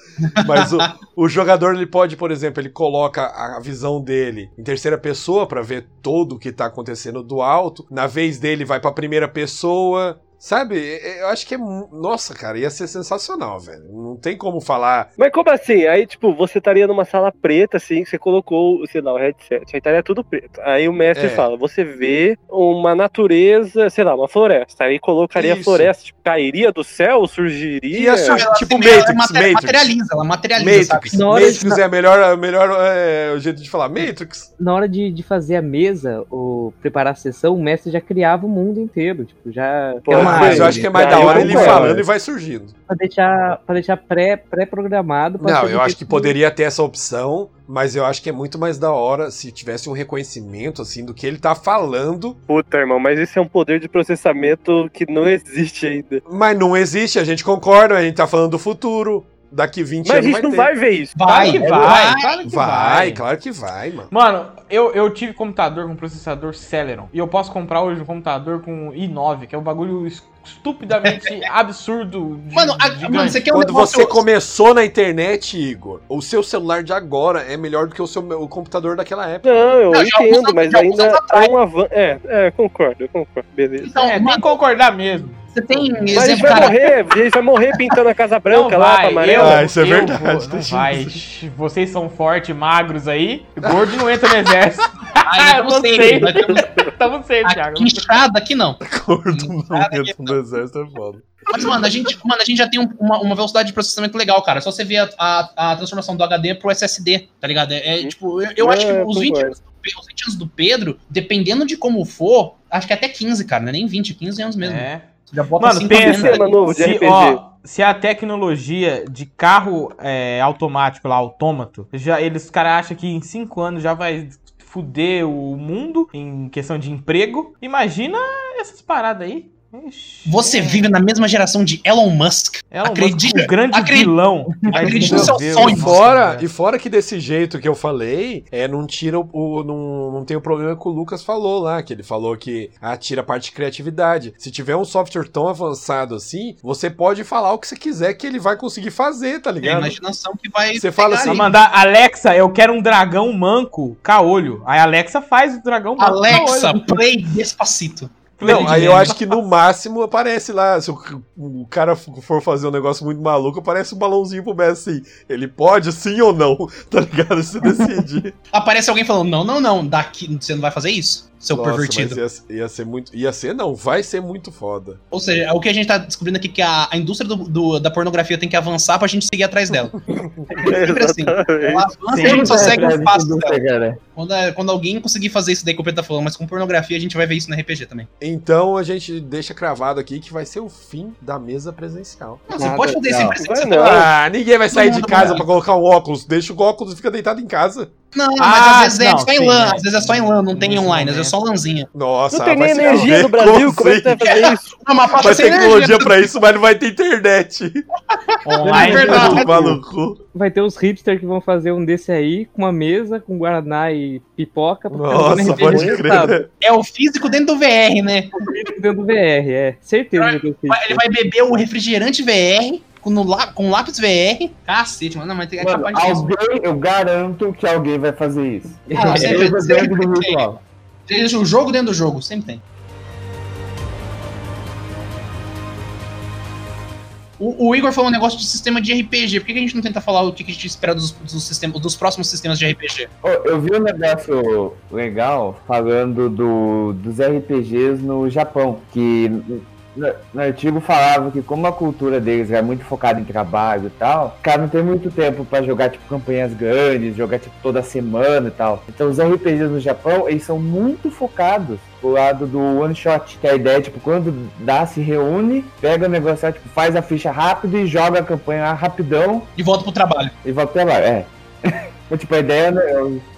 Mas o, o jogador ele pode, por exemplo, ele coloca a visão dele em terceira pessoa pra ver todo o que tá acontecendo do alto. Na vez dele vai pra primeira pessoa. Sabe? Eu acho que é. Nossa, cara, ia ser sensacional, velho. Não tem como falar. Mas como assim? Aí, tipo, você estaria numa sala preta, assim, que você colocou, sei lá, o headset. Aí estaria tudo preto. Aí o mestre É. fala: você vê uma natureza, sei lá, uma floresta. Aí colocaria a Isso. floresta, tipo, cairia do céu, surgiria. Ia surgir, Ela, tipo assim, Matrix, Matrix. materializa, ela materializa, Matrix. Matrix de- é a melhor, a melhor é, o jeito de falar. Matrix. Na hora de, de fazer a mesa, ou preparar a sessão, o mestre já criava o mundo inteiro. Tipo, já. Pô, é uma mas eu acho que é mais da hora ele falando e vai surgindo. pra deixar, pra deixar pré- pré-programado. pra Não, eu acho que poderia ter essa opção, mas eu acho que é muito mais da hora se tivesse um reconhecimento, assim, do que ele tá falando. Puta, irmão, mas isso é um poder de processamento que não existe ainda. Mas não existe, a gente concorda, a gente tá falando do futuro. Daqui 20 Mas a anos gente não ter. vai ver isso. Vai, Claro que vai, vai, claro que Vai, vai. claro que vai, mano. Mano, eu, eu tive computador com processador Celeron. E eu posso comprar hoje um computador com i9, que é um bagulho estupidamente absurdo. De, Mano, a- gigante. mano, você quer um Quando negócio- você começou na internet, Igor, o seu celular de agora é melhor do que o seu o computador daquela época. Não, eu Não, entendo, mas ainda é um avanço. É, é, concordo, eu concordo. Beleza. Então, É, tem que mano, concordar mesmo. você tem Mas exemplo, vai cara. morrer, gente vai morrer pintando a Casa Branca não lá vai, pra amarelo. eu, Ah, isso é eu verdade, vou- vai. Vocês são fortes, magros aí. Gordo não entra no exército. Ah, eu não sei. Tamo sempre, Thiago. aqui inchado, aqui não. Entra no exército é foda. Mas, mano, a gente, mano, a gente já tem um- uma, uma velocidade de processamento legal, cara. Só você ver a, a, a transformação do HD pro SSD, tá ligado? É, é, tipo, eu, eu acho que É, os 20, concordo. anos do, os 20 anos do Pedro, dependendo de como for, acho que até 15, cara. Não é nem 20, 15 anos mesmo. É. Você já bota Mano, pensa. anos, novo de Se, RPG. ó, se a tecnologia de carro é, automático lá, autômato, já, eles, os caras acham que em 5 anos já vai fuder o mundo em questão de emprego. Imagina essas paradas aí. Você vive na mesma geração de Elon Musk. Elon acredite- Musk, o grande acredite- vilão. vai acredite no seu sonho. E fora, e fora que desse jeito que eu falei, é, não tira o, o- não, não tem o problema que o Lucas falou lá, que ele falou que ah, tira a parte de criatividade. Se tiver um software tão avançado assim, você pode falar o que você quiser que ele vai conseguir fazer, tá É a ligado? imaginação que vai. Você fala assim, mandar Alexa, eu quero um dragão manco, caolho. Aí a Alexa faz o dragão manco. Alexa, caolho. play despacito. Não, aí eu acho que no máximo aparece lá. Se o, o cara for fazer um negócio muito maluco, aparece um balãozinho pro Messi assim. Ele pode sim ou não, tá ligado? Você decide. Aparece alguém falando: não, não, não, daqui você não vai fazer isso, seu Nossa, pervertido. mas ia, ia ser muito. Ia ser, não, vai ser muito foda. Ou seja, o que a gente tá descobrindo aqui é que a, a indústria do- do- da pornografia tem que avançar pra gente seguir atrás dela. É sempre assim. Ela avança e a gente só segue os passos dela. cara. Quando, é- quando alguém conseguir fazer isso daí que o Pedro tá falando, mas com pornografia a gente vai ver isso no RPG também. Então a gente deixa cravado aqui que vai ser o fim da mesa presencial. Não, você Nada, pode fazer isso em não. Ah, ninguém vai sair de casa não. pra colocar um óculos. Deixa o óculos e fica deitado em casa. Não, mas Ah, às vezes é não, só em LAN, é. às vezes é só em LAN, não tem online, às vezes é só momento. LANzinha. Nossa, Não tem nem energia no Brasil, como é que você vai fazer isso? Não, mas Vai ter tecnologia pra isso, mas não vai ter internet. Online. É verdade. Maluco. Vai ter os hipsters que vão fazer um desse aí com uma mesa, com guaraná e pipoca. Nossa, pode RPG, sabe? crer. É o físico dentro do VR, né? Dentro do VR, é. Certeza que. Ele vai beber o refrigerante VR com, no com lápis VR. Cacete, mano. Não, mas tem é Mano, alguém, eu garanto que alguém vai fazer isso. Ah, sempre- sempre dentro do tem. virtual. Deixa o jogo dentro do jogo, sempre tem. O, o Igor falou um negócio de sistema de RPG. Por que, que a gente não tenta falar o que, que a gente espera dos, dos, sistemas, dos próximos sistemas de RPG? Ô, Eu vi um negócio legal falando do, dos RPGs no Japão, que no, no artigo falava que como a cultura deles é muito focada em trabalho e tal, cara não tem muito tempo pra jogar tipo campanhas grandes, jogar tipo toda semana e tal. Então os RPGs no Japão, eles são muito focados pro lado do one shot, que a ideia é tipo quando dá se reúne, pega o negócio, tipo, faz a ficha rápido e joga a campanha rapidão De volta pro trabalho. e volta pro trabalho, é. Mas, tipo, a ideia né,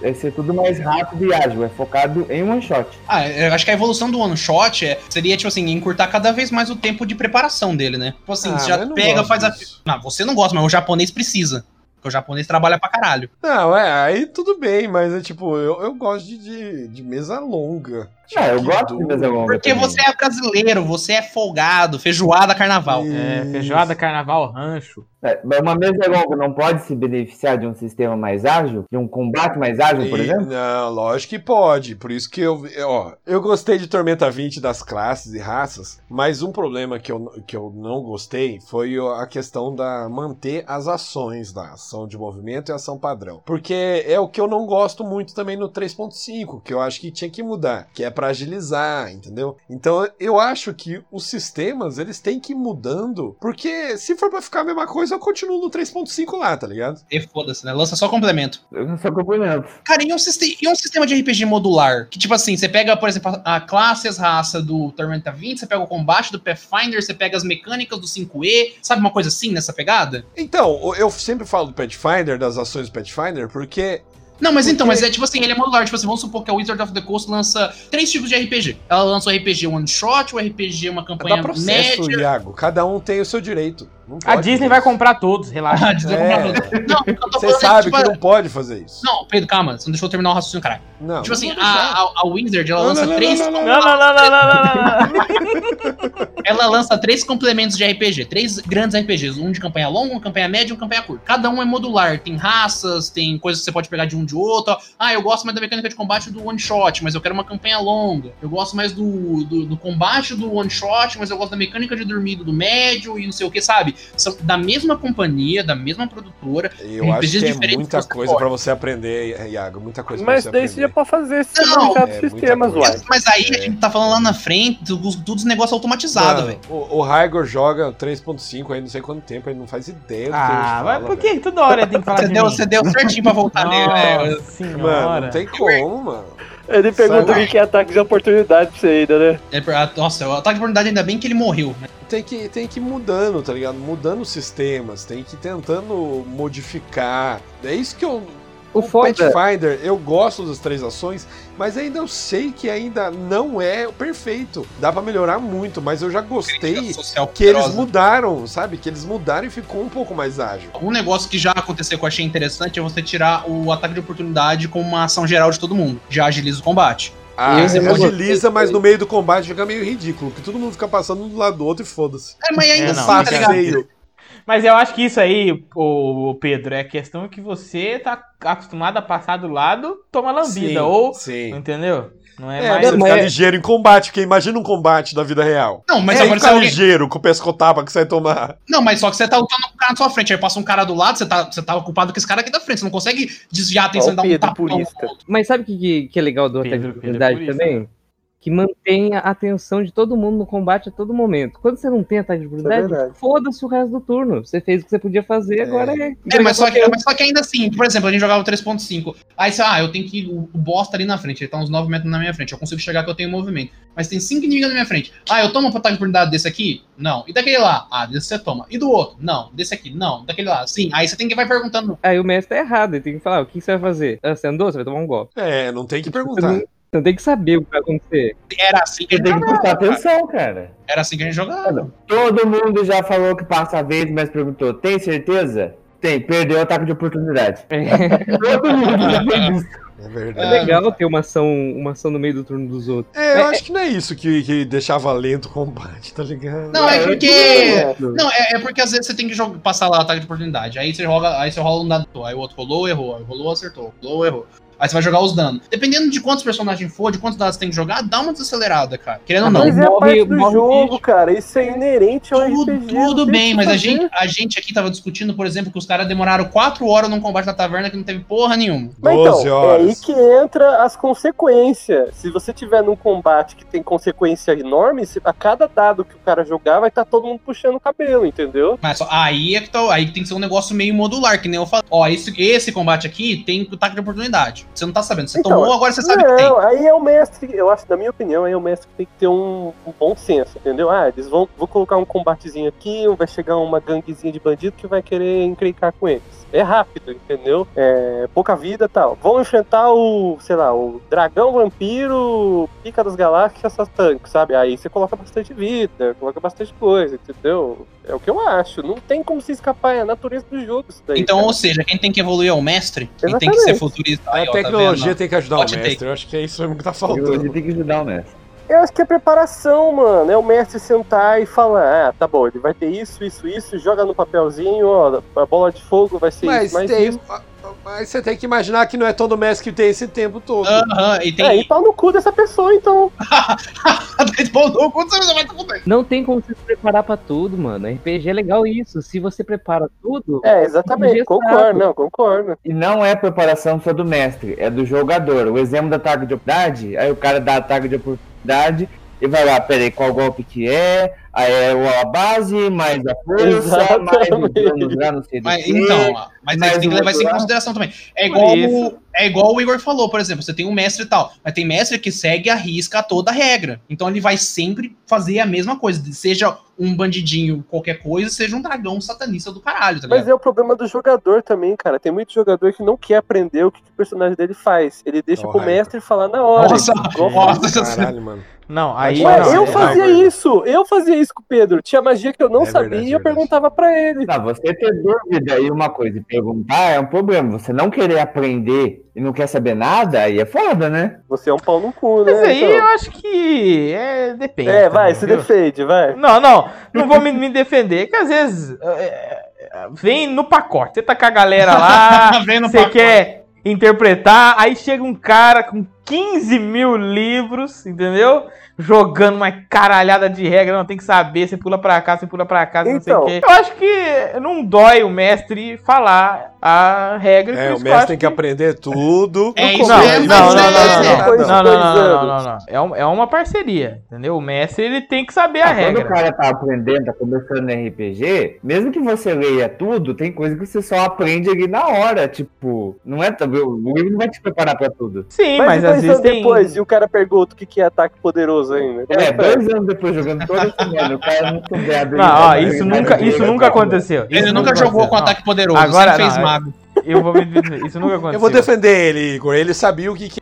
é ser tudo mais rápido e ágil, é focado em one shot. Ah, eu acho que a evolução do one shot é, seria, tipo assim, encurtar cada vez mais o tempo de preparação dele, né? Tipo assim, Ah, você já não pega, faz a. Não, você não gosta, mas o japonês precisa. Porque o japonês trabalha pra caralho. Não, é, aí tudo bem, mas é tipo, eu, eu gosto de, de, de mesa longa. Ah, eu gosto de mesa longa. Porque também. você é brasileiro, você é folgado, feijoada, carnaval. É, feijoada, carnaval, rancho. É, mas uma mesa longa não pode se beneficiar de um sistema mais ágil? De um combate mais ágil, por E- exemplo? Não, lógico que pode. Por isso que eu, ó, eu gostei de Tormenta 20 das classes e raças, mas um problema que eu, que eu não gostei foi a questão da manter as ações da ação de movimento e ação padrão. Porque é o que eu não gosto muito também no 3.5, que eu acho que tinha que mudar, que é pra agilizar, entendeu? Então eu acho que os sistemas, eles têm que ir mudando, porque se for pra ficar a mesma coisa, eu continuo no 3.5 lá, tá ligado? E foda-se, né? Lança só complemento. Eu só complemento. Cara, e um, e um sistema de RPG modular? Que, tipo assim, você pega, por exemplo, a classe, as raças do Tormenta 20, você pega o combate do Pathfinder, você pega as mecânicas do 5E, sabe uma coisa assim nessa pegada? Então, eu sempre falo do Pathfinder, das ações do Pathfinder, porque Não, mas então, Porque- mas é tipo assim, ele é modular. Tipo assim, vamos supor que a Wizard of the Coast lança três tipos de RPG. Ela lança o RPG one shot, o RPG uma campanha dá processo, média. Iago. Cada um tem o seu direito. A Disney vai comprar todos, relaxa. Ah, Disney É. vai comprar tudo. Não, eu tô Você falando é sabe tipo, que não pode fazer isso. Não, Pedro, calma, você não deixou eu terminar o raciocínio, caralho. Não. Tipo assim, a, a, a Wizard, ela Não, lança três. não, não, Não, não, não, não, não, não, não. Ela lança três complementos de RPG, três grandes RPGs, um de campanha longa, um campanha média e um campanha curta. Cada um é modular, tem raças, tem coisas que você pode pegar de um de outro. Ah, eu gosto mais da mecânica de combate do one shot, mas eu quero uma campanha longa. Eu gosto mais do, do, do combate do one shot, mas eu gosto da mecânica de dormido do médio e não sei o que, sabe? São da mesma companhia, da mesma produtora. Eu acho que é muita coisa pra você aprender, Iago. Muita coisa pra Mas você daí você já aprender. pode fazer se Não, é dos muita sistemas, coisa. uai. Mas aí É. a gente tá falando lá na frente, tudo, tudo os negócios automatizados, velho. o, o Raigor joga 3.5 aí não sei quanto tempo, ele não faz ideia do que Ah, fala, mas por que toda hora tem que falar Você de deu, mim? você deu certinho pra voltar nele. Nossa senhora. Mano, não tem como, mano. Ele pergunta Sabe? o que é ataque de oportunidade pra você ainda, né? É, nossa, o ataque de oportunidade ainda bem que ele morreu, né? Tem que, tem que ir mudando, tá ligado? Mudando os sistemas, tem que ir tentando modificar. É isso que eu. O foda- Pathfinder, eu gosto das três ações, mas ainda eu sei que ainda não é perfeito. Dá pra melhorar muito, mas eu já gostei que eles mudaram, sabe? Que eles mudaram e ficou um pouco mais ágil. Um negócio que já aconteceu que eu achei interessante é você tirar o ataque de oportunidade como uma ação geral de todo mundo. Já agiliza o combate. Ah, é agiliza, mas no meio do combate fica meio ridículo, porque todo mundo fica passando um do lado do outro e foda-se. É, mas ainda É, assim, não, tá ligado? Mas eu acho que isso aí, o Pedro, é questão que você tá acostumado a passar do lado, toma lambida. Sim, ou. sim. Entendeu? Não é, É, mais. você mas ficar é- ligeiro em combate, porque imagina um combate da vida real. Não, mas é, agora ficar você alguém... ligeiro com o pescotapa que você vai tomar. Não, mas só que você tá lutando com o cara na sua frente. Aí passa um cara do lado, você tá, você tá ocupado com esse cara aqui da frente. Você não consegue desviar a atenção e dar um Pedro, purista. Mas sabe o que, que, é legal do Pedro- Pedro é isso, também? Que mantém a atenção de todo mundo no combate a todo momento. Quando você não tem ataque de oportunidade, verdade. foda-se o resto do turno. Você fez o que você podia fazer, agora é. É, mas só, que, mas só que ainda assim, por exemplo, a gente jogava 3.5. Aí você, ah, eu tenho que o, boss tá ali na frente, ele tá uns 9 metros na minha frente, eu consigo chegar que eu tenho movimento. Mas tem 5 inimigos na minha frente. Ah, eu tomo um ataque de oportunidade desse aqui? Não. E daquele lá? Ah, desse você toma. E do outro? Não. Desse aqui? Não. Daquele lá? Sim. Aí você tem que vai perguntando. Aí o mestre tá errado, ele tem que falar: o que você vai fazer? Ah, você andou, você vai tomar um golpe. É, não tem que perguntar. Você não tem que saber o que vai acontecer. Era assim que a Você gente tem que prestar atenção, cara. Era assim que a gente jogava. Todo mundo já falou que passa a vez, mas perguntou: tem certeza? Tem, perdeu o ataque de oportunidade. Todo mundo já fez isso. É É verdade. legal ter uma ação, uma ação no meio do turno dos outros. É, eu acho que não é isso que, que deixava lento o combate, tá ligado? Não, é porque. É. Não, é, é porque às vezes você tem que jogar, passar lá ataque de oportunidade. Aí você rola, aí você rola um dado, aí o outro rolou, errou, aí rolou, acertou, rolou, errou. Aí você vai jogar os danos. Dependendo de quantos personagens for, de quantos dados você tem que jogar, dá uma desacelerada, cara. Querendo ou não. Mas é a morre- parte do morre o jogo, bicho. cara. Isso é inerente ao Tudo, RPG. tudo bem, o mas a gente, a gente aqui tava discutindo, por exemplo, que os caras demoraram 4 horas num combate da taverna que não teve porra nenhuma. Mas 12 então, horas. é aí que entra as consequências. Se você tiver num combate que tem consequência enorme, a cada dado que o cara jogar, vai estar todo mundo puxando o cabelo, entendeu? Mas só- aí é que tá, aí tem que ser um negócio meio modular, que nem eu falei. Ó, esse, esse combate aqui tem ataque de oportunidade. Você não tá sabendo. Você Então, tomou, agora você sabe que tem. Não, aí é o mestre, eu acho, na minha opinião, aí é o mestre que tem que ter um, um bom senso, entendeu? Ah, eles vão vou colocar um combatezinho aqui, vai chegar uma ganguezinha de bandido que vai querer encrencar com eles. É rápido, entendeu? É pouca vida e tal. Vão enfrentar o, sei lá, o dragão vampiro, pica das galáxias, tanque, sabe? Aí você coloca bastante vida, coloca bastante coisa, entendeu? É o que eu acho. Não tem como se escapar, é a natureza do jogo isso daí. Então, cara. ou seja, quem tem que evoluir é o mestre, quem tem que ser futurista. Aí, A ó, tá tecnologia vendo? tem que ajudar Hot o take. mestre. Eu acho que é isso mesmo que tá faltando. tem que ajudar o mestre. Eu acho que é preparação, mano. É o mestre sentar e falar, ah, tá bom, ele vai ter isso, isso, isso, joga no papelzinho, ó, a bola de fogo vai ser Mas isso, mais tem. isso. Mas você tem que imaginar que não é todo mestre que tem esse tempo todo. Aham, e É, tem. e pau no cu dessa pessoa, então. Dois pau no cu, você vai fuder. Não tem como você se preparar pra tudo, mano. RPG é legal isso. Se você prepara tudo, É, exatamente, concordo, não, concordo. E não é preparação só do mestre, é do jogador. O exemplo do ataque de oportunidade, aí o cara dá ataque de oportunidade e vai lá, peraí, qual golpe que é? Aí é a base, mais a força, mais o dano não sei Mas, então, mas aí Mas você tem que levar isso em consideração também. É igual, o, é igual o Igor falou, por exemplo, você tem um mestre e tal, mas tem mestre que segue a risca toda a regra. Então ele vai sempre fazer a mesma coisa, seja um bandidinho, qualquer coisa, seja um dragão satanista do caralho, tá? Mas é o problema do jogador também, cara. Tem muito jogador que não quer aprender o que, que o personagem dele faz. Ele deixa Ó, pro mestre falar na hora. Nossa, nossa. Caralho, mano. Não, aí. Ué, não, eu é- fazia Raigor. isso, eu fazia isso com o Pedro. Tinha magia que eu não É sabia verdade, e eu verdade. perguntava pra ele. Não, você ter dúvida e uma coisa e perguntar é um problema. Você não querer aprender e não quer saber nada, aí é foda, né? Você é um pau no cu, né? Mas aí então? eu acho que. É, depende. É, vai, também, se viu? defende, vai. Não, não, não vou me, me defender, que às vezes é, é, vem no pacote. Você tá com a galera lá, Vem no você pacote. quer interpretar, aí chega um cara com 15 mil livros, entendeu? Jogando uma caralhada de regra, não tem que saber, você pula pra cá, você pula pra cá, não sei Então. o quê. Eu acho que não dói o mestre falar a regra. É, o mestre tem que aprender tudo. É No isso não, não, não, não, é- não, não, não, não, dois não, não, anos. não, não. É, um- é uma parceria, entendeu? O mestre ele tem que saber a Ah, Quando o regra. cara tá aprendendo, tá começando no RPG, mesmo que você leia tudo, tem coisa que você só aprende ali na hora. Tipo, não é. O livro não vai te preparar pra tudo. Sim, Mas, mas, e às vezes tem. depois, e o cara pergunta o que que é ataque poderoso ainda. Como É, que faz? dois anos depois jogando toda semana, o cara não souber abrir. Não, ó, isso nunca, isso abrir- nunca aconteceu. Ele Isso nunca jogou com aconteceu. ataque poderoso, Agora, fez não, mago. Eu vou me dizer, isso nunca aconteceu. Eu vou defender ele, Igor. Ele sabia o que, que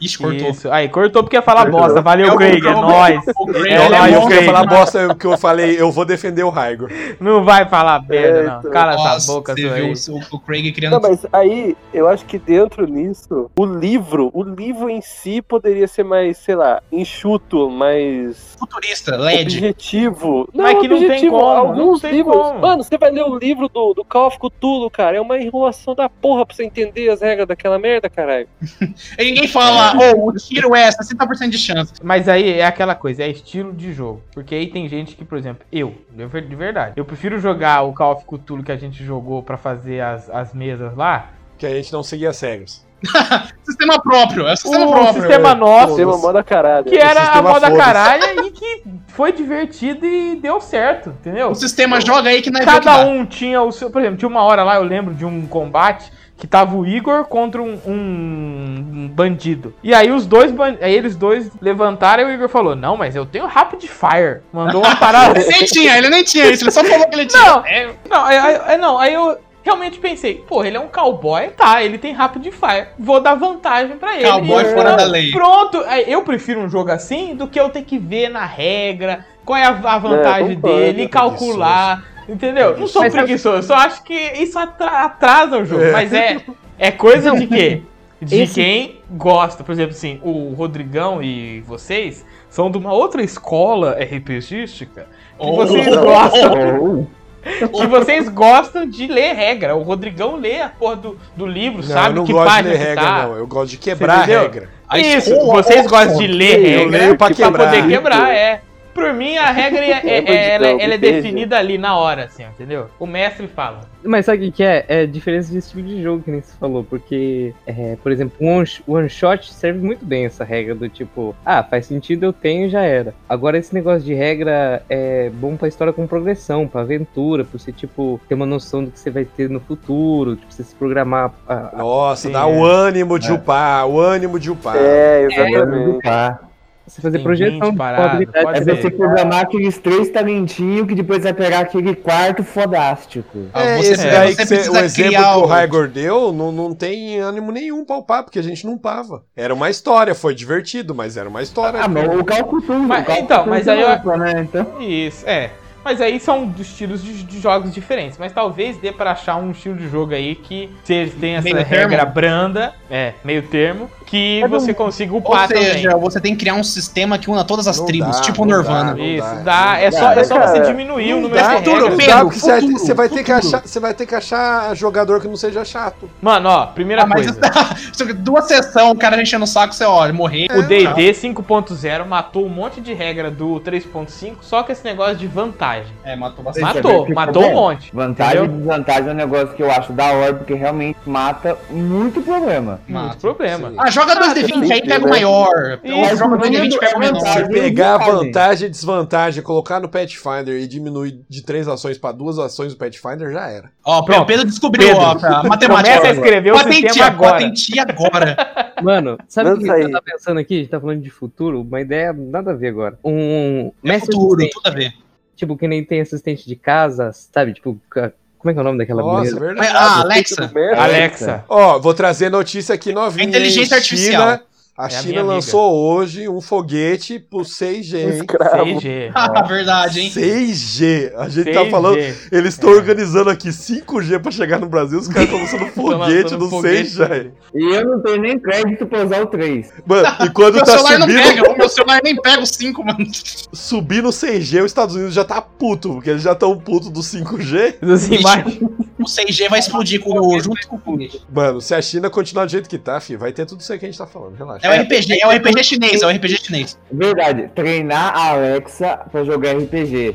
Ixi, cortou. Isso. Aí, cortou porque ia falar Cortou. bosta. Valeu, É Craig, é o- nóis. O Craig É, é, nóis, eu queria Craig. falar bosta que eu falei, eu vou defender o Raigor. Não vai falar merda, não. Cala Nossa, essa boca você viu aí. o, o Craig criando Não, mas aí eu acho que dentro nisso, o livro, o livro em si poderia ser mais, sei lá, enxuto, mais futurista, LED. objetivo. Não, Mas que não tem objetivo. como, Alguns não tem livros. como. Mano, você vai ler o livro do, do Call of Cthulhu, cara. É uma enrolação da porra pra você entender as regras daquela merda, caralho. E ninguém fala, ô, o tiro é 60% de chance. Mas aí é aquela coisa, é estilo de jogo. Porque aí tem gente que, por exemplo, eu, de ver- de verdade, eu prefiro jogar o Call of Cthulhu que a gente jogou pra fazer as, as mesas lá. Que a gente não seguia as regras. Sistema próprio, é o sistema o próprio. sistema nosso, é uma moda caralho. que era a sistema moda caralha e que foi divertido e deu certo, entendeu? O sistema joga aí que não é que Cada um tinha o seu. Por exemplo, tinha uma hora lá, eu lembro de um combate que tava o Igor contra um, um bandido. E aí os dois aí eles dois levantaram e o Igor falou: Não, mas eu tenho Rapid Fire. Mandou uma parada. Ele nem tinha, ele nem tinha isso, ele só falou que ele tinha. Não. É, não, aí, aí- aí não, aí eu realmente pensei, pô, ele é um cowboy, tá, ele tem Rapid Fire. Vou dar vantagem pra ele. Cowboy fora da lei. Pronto, eu prefiro um jogo assim do que eu ter que ver na regra qual é a, a vantagem concordo, dele e calcular. Entendeu? Não sou Mas preguiçoso, eu só acho que isso atra- atrasa o jogo. É. Mas é, é coisa de quê? De Esse- quem gosta. Por exemplo, assim, o Rodrigão e vocês são de uma outra escola RPGística que Oh. vocês Oh. gostam. Que vocês gostam de ler regra. O Rodrigão lê a porra do, do livro, Não, sabe eu não que gosto de ler regra, tá. não. Eu gosto de quebrar regra. A Isso, escola vocês gostam de ler eu regra leio pra pra quebrar. poder quebrar, é. Por mim, a regra é, é- é- ela, é- ela é definida ali na hora, assim, entendeu? O mestre fala. Mas sabe o que é? É diferença de estilo de jogo, que nem você falou. Porque, é, por exemplo, um one, one shot serve muito bem essa regra do tipo, ah, faz sentido, eu tenho já era. Agora, esse negócio de regra é bom pra história com progressão, pra aventura, pra você, tipo, ter uma noção do que você vai ter no futuro, tipo, você se programar. a- a- Nossa, Sim, dá é. o ânimo de É. upar, o ânimo de upar. É, É, exatamente. tá. Você fazer Tem projeção 20 de paradas, probabilidade. pode É você programar aqueles três talentinhos que depois vai pegar aquele quarto fodástico. Ah, É, você- esse é, daí você que você- o exemplo criar que o Raigor deu não, não tem ânimo nenhum pra upar, porque a gente não upava. Era uma história, foi divertido, mas era uma história. Ah, mas o cálculo tudo. Mas- o cálculo então, mas aí eu- né? Então, Isso, é. Mas aí são estilos de, de jogos diferentes. Mas talvez dê pra achar um estilo de jogo aí que se tem essa Meio regra termo? branda, é, meio termo, que Mas não- você consiga Ou upar seja, também. você tem que criar um sistema que una todas as Não tribos, dá, tipo o Nirvana. dá, Isso, dá, dá. É só, é só Cara, você diminuir o número dá, de futuro. Pedro, você vai ter- futuro, você vai ter que achar, você vai ter que achar jogador que não seja chato. Mano, ó, primeira Ah, mas coisa. só que duas sessões, o cara enchendo o saco, você olha, morrer. O D&D 5.0 matou um monte de regra do 3.5 só com esse negócio de vantagem. É, matou bastante. Matou, matou um bem. monte. vantagem e entendeu? desvantagem é um negócio que eu acho da hora, porque realmente mata muito problema. Muito Mata. problema. Sim. Ah, joga 2D20 aí, pega o maior. Isso, joga 2D20 e pega o menor. vantagem. Se pegar vantagem e desvantagem, colocar no Pathfinder e diminuir de três ações pra duas ações do Pathfinder, já era. Ó, Pronto. o Pedro descobriu Pedro, ó, a matemática. Começa a escrever o sistema Patentia, agora. patentia agora. Mano, sabe o que eu tava pensando aqui? A gente tá falando de futuro, uma ideia nada a ver agora. Um É mestre futuro, tudo a ver. Tipo, que nem tem assistente de casa, sabe? Tipo, como é que é o nome daquela Nossa, mulher? Ah, Alexa. Alexa. Ó, vou trazer notícia aqui novinha. Inteligência artificial. China, A É a China amiga. lançou hoje um foguete pro 6G, hein? Escravo. 6G. Ah, verdade, hein? 6G. A gente tá 6G. falando. Eles estão organizando aqui 5G pra chegar no Brasil, os caras estão lançando foguete foguete 6G. E eu não tenho nem crédito pra usar o 3. Mano, e quando Meu tá celular não subindo, pega, o meu celular nem pega os 5, mano. subir no 6G, os Estados Unidos já tá puto, porque eles já estão puto do 5G. Assim, mas- O 6G vai explodir com o, junto com o foguete. Mano, se a China continuar do jeito que tá, filho, vai ter tudo isso aí que a gente tá falando, relaxa. É o RPG, é o RPG chinês, é o RPG chinês. Verdade, treinar a Alexa pra jogar RPG.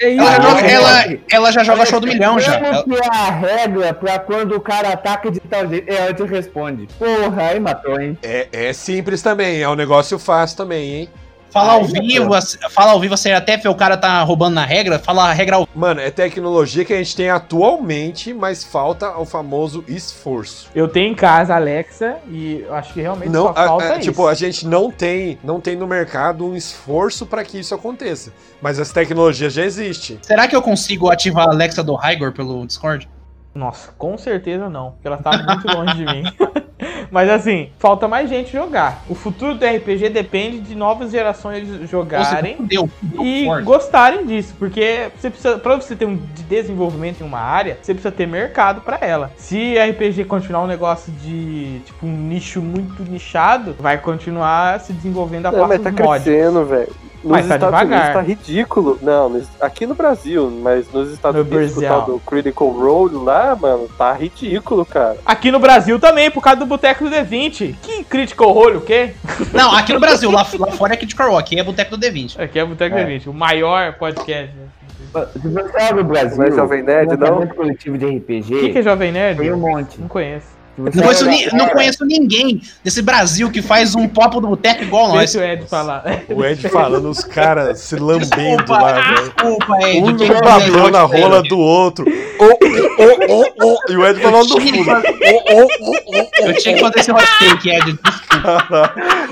É isso. Ela, já Ah, joga, é. ela, ela já joga show do milhão já. Ela- Como que é a regra pra quando o cara ataca de tal jeito? Ela te responde. Porra, aí matou, hein? É, é simples também, é um negócio fácil também, hein? Fala ao vivo, assim, fala ao vivo, você até vê o cara tá roubando na regra, fala a regra ao Mano, é tecnologia que a gente tem atualmente, mas falta o famoso esforço. Eu tenho em casa a Alexa e eu acho que realmente Não, só a- falta a- isso. tipo, a gente não tem, não tem no mercado um esforço pra que isso aconteça. Mas essa tecnologia já existe. Será que eu consigo ativar a Alexa do Hygor pelo Discord? Nossa, com certeza não, porque ela tá muito longe de mim. Mas assim, falta mais gente jogar. O futuro do RPG depende de novas gerações jogarem Deu, e forte. gostarem disso, porque você precisa, para você ter um de desenvolvimento em uma área, você precisa ter mercado pra ela. Se RPG continuar um negócio de tipo um nicho muito nichado, vai continuar se desenvolvendo a Não, mas parte tá dos mods. crescendo, velho. Nos Mas tá Estados devagar. Unidos tá ridículo. Não, nos- aqui no Brasil, mas nos Estados No Unidos, com o tal Brasil. do Critical Role lá, mano, tá ridículo, cara. Aqui no Brasil também, por causa do Boteco do D20. Que Critical Role, o quê? Não, aqui no Brasil, lá, lá fora é Critical Role, aqui é Boteco do D20. Aqui é Boteco É. do D20, o maior podcast. né? Se você abre o Brasil, Não é Jovem Nerd, não? coletivo de RPG, O que, que é Jovem Nerd? tem um monte. Não conheço. Não conheço, olhar ni- não conheço ninguém desse Brasil que faz um papo do boteco igual nós. Deixa o Ed falar. O Ed falando, os caras se lambendo Desculpa, lá, velho. desculpa, Ed. Um babando fazer a isso. rola do outro. Oh, oh, oh, oh, e o Ed falando no fundo. Oh, oh, oh, oh, Eu tinha que fazer esse hot take, Ed. oh.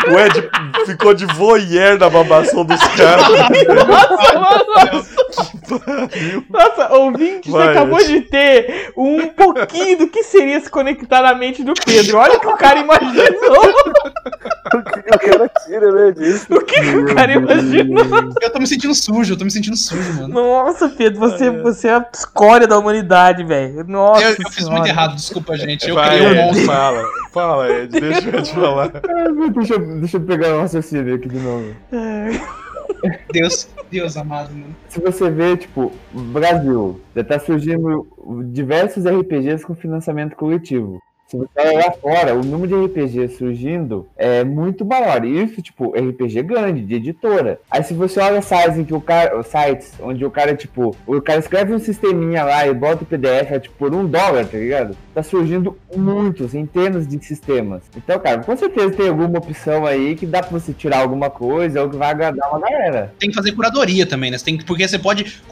O Ed ficou de voyeur da babação dos caras. Nossa, nossa, nossa, ouvinte, você Vai, acabou Ed. de ter um pouquinho do que seria se conectar na mente do Pedro. Olha o que o cara imaginou. O cara tira, né, disso. O que, que o cara imaginou? Eu tô me sentindo sujo, eu tô me sentindo sujo, mano. Nossa, Pedro, você, você é a escória da humanidade, velho. Nossa. Eu, eu fiz muito errado, desculpa, gente. Eu Vai, criei um monstro. fala. Fala, Ed. Deixa o Ed falar. Ah, Deixa, eu- deixa eu pegar o raciocínio aqui de novo. Deus, Deus amado, mano. Se você vê, tipo, Brasil, já tá surgindo diversos RPGs com financiamento coletivo. Se você olhar fora, o número de RPG surgindo é muito maior. Isso, tipo, RPG grande, de editora. Aí se você olha sites em que o cara. Sites onde o cara, tipo, o cara escreve um sisteminha lá e bota o PDF, é, tipo, por um dólar, tá ligado? Tá surgindo muitos, centenas de sistemas. Então, cara, com certeza tem alguma opção aí que dá pra você tirar alguma coisa ou que vai agradar uma galera. Tem que fazer curadoria também, né? Você tem que, porque você pode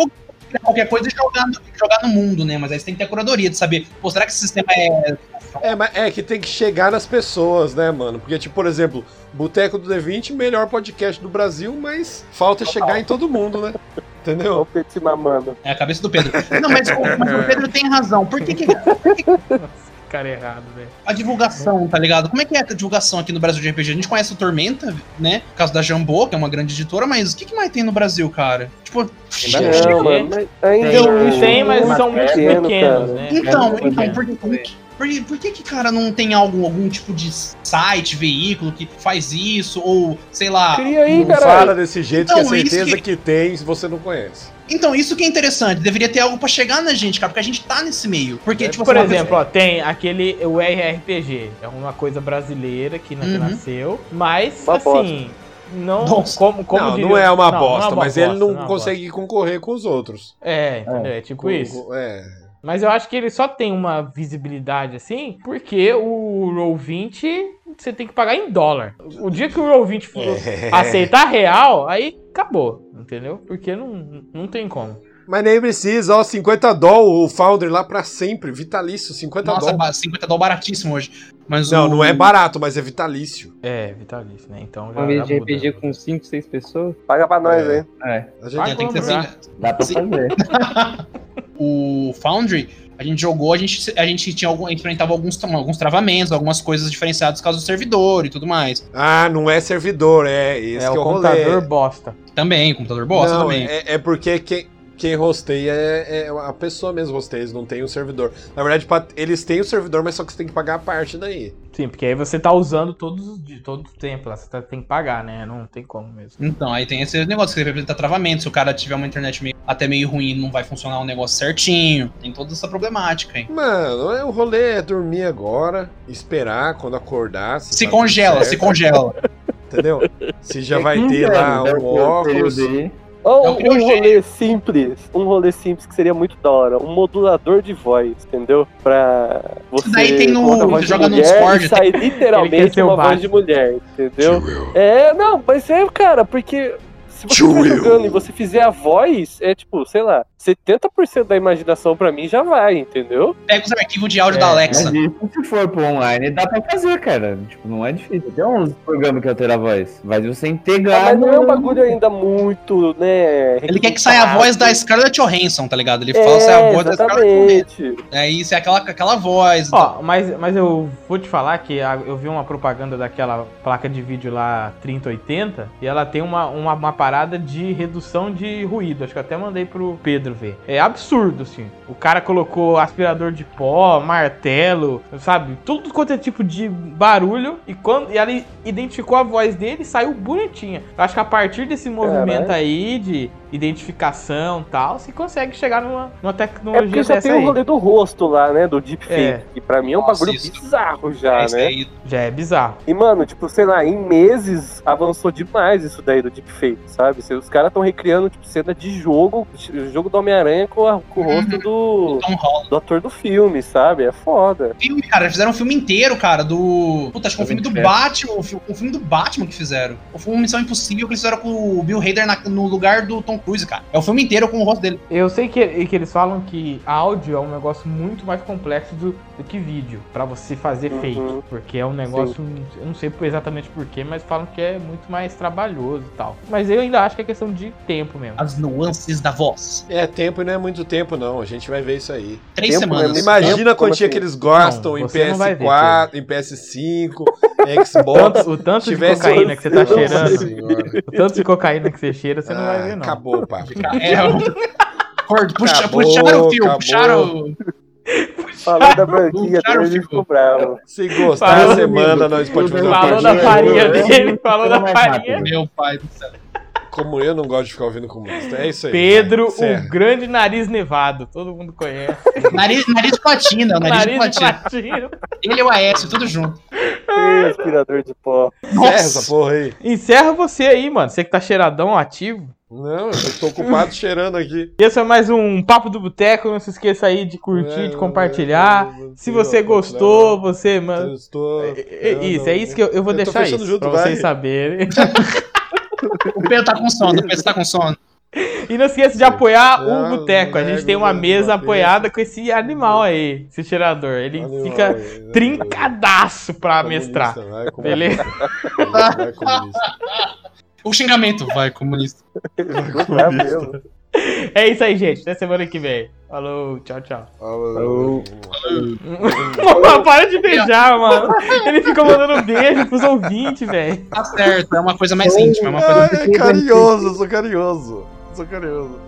qualquer coisa e jogar, jogar no mundo, né? Mas aí você tem que ter a curadoria de saber, pô, será que esse sistema é. É, mas é que tem que chegar nas pessoas, né, mano? Porque, tipo, por exemplo, Boteco do D20, melhor podcast do Brasil, mas falta chegar em todo mundo, né? Entendeu? o Petit mamando. É a cabeça do Pedro. Não, mas, mas o Pedro tem razão. Por que, que Cara errado, velho. a divulgação, tá ligado? Como é que é a divulgação aqui no Brasil de RPG? A gente conhece o Tormenta, né? Por causa da Jambô, que é uma grande editora, mas o que, que mais tem no Brasil, cara? Tipo, Não, mano, mas ainda Tem, um mas são muito pequeno, pequenos, cara. né? Então, É, então, por, que- por, que- por que que, cara, não tem algum, algum tipo de site, veículo que faz isso? Ou, sei lá... Cria aí, Não caralho. fala desse jeito que é Então, certeza que- que... tem se você não conhece. Então, isso que é interessante. Deveria ter algo pra chegar na gente, cara, porque a gente tá nesse meio. Porque, tipo, Por exemplo, ó, tem aquele o RRPG, é uma coisa brasileira que Uhum. nasceu, mas Uma assim, não Nossa. como como não, diria- não é uma não, bosta, não é uma mas ele bosta, não, é consegue concorrer com os outros. bosta. É, entendeu? é tipo Com- isso. É. Mas eu acho que ele só tem uma visibilidade assim, porque o Roll20 você tem que pagar em dólar. O dia que o Roll20 for É. aceitar real, aí acabou, entendeu? Porque não, não tem como. Mas nem precisa, ó, 50 doll, o Founder lá pra sempre, vitalício, 50 Nossa, doll. ba- 50 dólares baratíssimo hoje. Mas Não, o... não é barato, mas é vitalício. É, vitalício, né? Então já, Uma vez de. RPG com 5, 6 pessoas. Paga pra nós, É. hein? É, A gente tem que Vamos assim, dá pra Sim. fazer. o Foundry, A gente jogou, a gente, a gente tinha algum, enfrentava alguns, alguns travamentos, algumas coisas diferenciadas por causa do servidor e tudo mais. Ah, não é servidor, é esse é que é o rolê. computador bosta. Também, computador bosta não, também. É, é porque quem, quem hosteia é, é a pessoa mesmo hosteia, eles não tem o servidor. Na verdade, pra- eles têm o servidor, mas só que você tem que pagar a parte daí. Sim, porque aí você tá usando todos os dias, todo o tempo lá. Você tá- tem que pagar, né? Não tem como mesmo. Então, aí tem esse negócio que representa travamento. Se o cara tiver uma internet meio- até meio ruim, não vai funcionar o negócio certinho. Tem toda essa problemática, hein? Mano, é- o rolê é dormir agora, esperar quando acordar. Se tá tudo congela, se congela. Entendeu? Se já É vai 15 ter lá né, um o óculos. Ou É o um criogênico. rolê simples, um rolê simples que seria muito da hora, um modulador de voz, entendeu? Pra você daí tem no- voz de joga no mulher Discord, e sair Ele quer literalmente uma voz de mulher, entendeu? É, não, mas é, cara, porque se você estiver jogando e você fizer a voz, é tipo, sei lá, 70% da imaginação pra mim já vai, entendeu? Pega os arquivos de áudio É, da Mas Alexa. isso, se for pro online, dá pra fazer, cara. Tipo, não é difícil. Tem uns programas que altera a voz. Mas você Ah, integrar. mas não é um bagulho ainda muito, né? Ele quer que saia a voz da Scarlett Johansson, tá ligado? Ele fala se é É, a voz da Scarlett Johansson. exatamente. Aí isso é aquela, aquela voz. Ó, mas, mas eu vou te falar que eu vi uma propaganda daquela placa de vídeo lá 3080 e ela tem uma, uma, uma parada de redução de ruído. Acho que eu até mandei pro Pedro ver. É absurdo, assim. O cara colocou aspirador de pó, martelo, sabe? Tudo quanto é tipo de barulho. E quando e ela identificou a voz dele, saiu bonitinha. Eu acho que a partir desse movimento aí de identificação e tal, se consegue chegar numa, numa É tecnologia porque já tem o aí. rolê do rosto lá, né? Do deepfake. É. Que pra mim é um Nossa, bagulho isso. bizarro já, Esse né? aí. Já é bizarro. E, mano, tipo, sei lá, em meses avançou demais isso daí do deepfake, sabe? Se Os caras estão recriando, tipo, cena de jogo, o jogo do Homem-Aranha com, a- com o rosto do, Holland. do ator do filme, sabe? É foda. filme, cara. Eles fizeram um filme inteiro, cara, do. Puta, acho que foi um filme do Batman. Um filme do Batman que fizeram. Ou foi uma missão impossível que eles fizeram com o Bill Hader na- no lugar do Tom Cruise, cara. É o filme inteiro com o rosto dele. Eu sei que, que eles falam que áudio é um negócio muito mais complexo do, do que vídeo, pra você fazer Uhum. fake. Porque é um negócio, eu não sei exatamente porquê, mas falam que é muito mais trabalhoso e tal. Mas eu ainda acho que é questão de tempo mesmo. As nuances da voz. É, tempo e não é muito tempo, não. A gente vai ver isso aí. Três Tempo, semanas. né? Imagina Tempo, a quantia assim? que eles gostam Não, em você não vai ver, PS4, em PS5, em Xbox. Tanto- o tanto de cocaína que você tá cheirando, senhora. o tanto de cocaína que você cheira, você não Ah, vai ver, não. Acabou papo. É, o- Cor- puxa, Acabou, puxaram o fio, acabou. puxaram. Falou da branquinha, Puxaram também o eles fio. cobraram. Se gostar Falou, da semana, nós podemos fazer uma Falou da farinha dele, falou da Mais farinha. Meu pai do céu. Como eu não gosto de ficar ouvindo comunista. É isso aí. Pedro, encerra. o grande nariz nevado, todo mundo conhece. Nariz, nariz platina, nariz, de Nariz de platina. Ele e o Aécio, tudo junto. Ih, aspirador de pó. Encerra essa porra aí. Encerra você aí, mano. Você que tá cheiradão, ativo. Não, eu tô ocupado cheirando aqui. Esse é mais um Papo do Boteco. Não se esqueça aí de curtir, É, de compartilhar. é, é, Se você gostou, você, mano. estou. É- é Isso, é isso que eu, eu vou Eu deixar isso junto, pra vai. vocês saberem. O Pedro tá com sono, o Pedro tá com sono. E não esqueça de apoiar o Boteco. A gente tem uma mesa apoiada com esse animal aí, esse cheirador. Ele fica trincadaço pra mestrar. Beleza? Vai, comunista. O xingamento, vai, comunista. É mesmo. É isso aí, gente. Até semana que vem. Falou, tchau, tchau. Falou. Para de beijar, mano. Ele fica mandando beijo pros ouvintes, velho. Tá certo, é uma coisa mais íntima, é uma coisa Ai, é carinhoso, eu sou carinhoso. Sou carinhoso.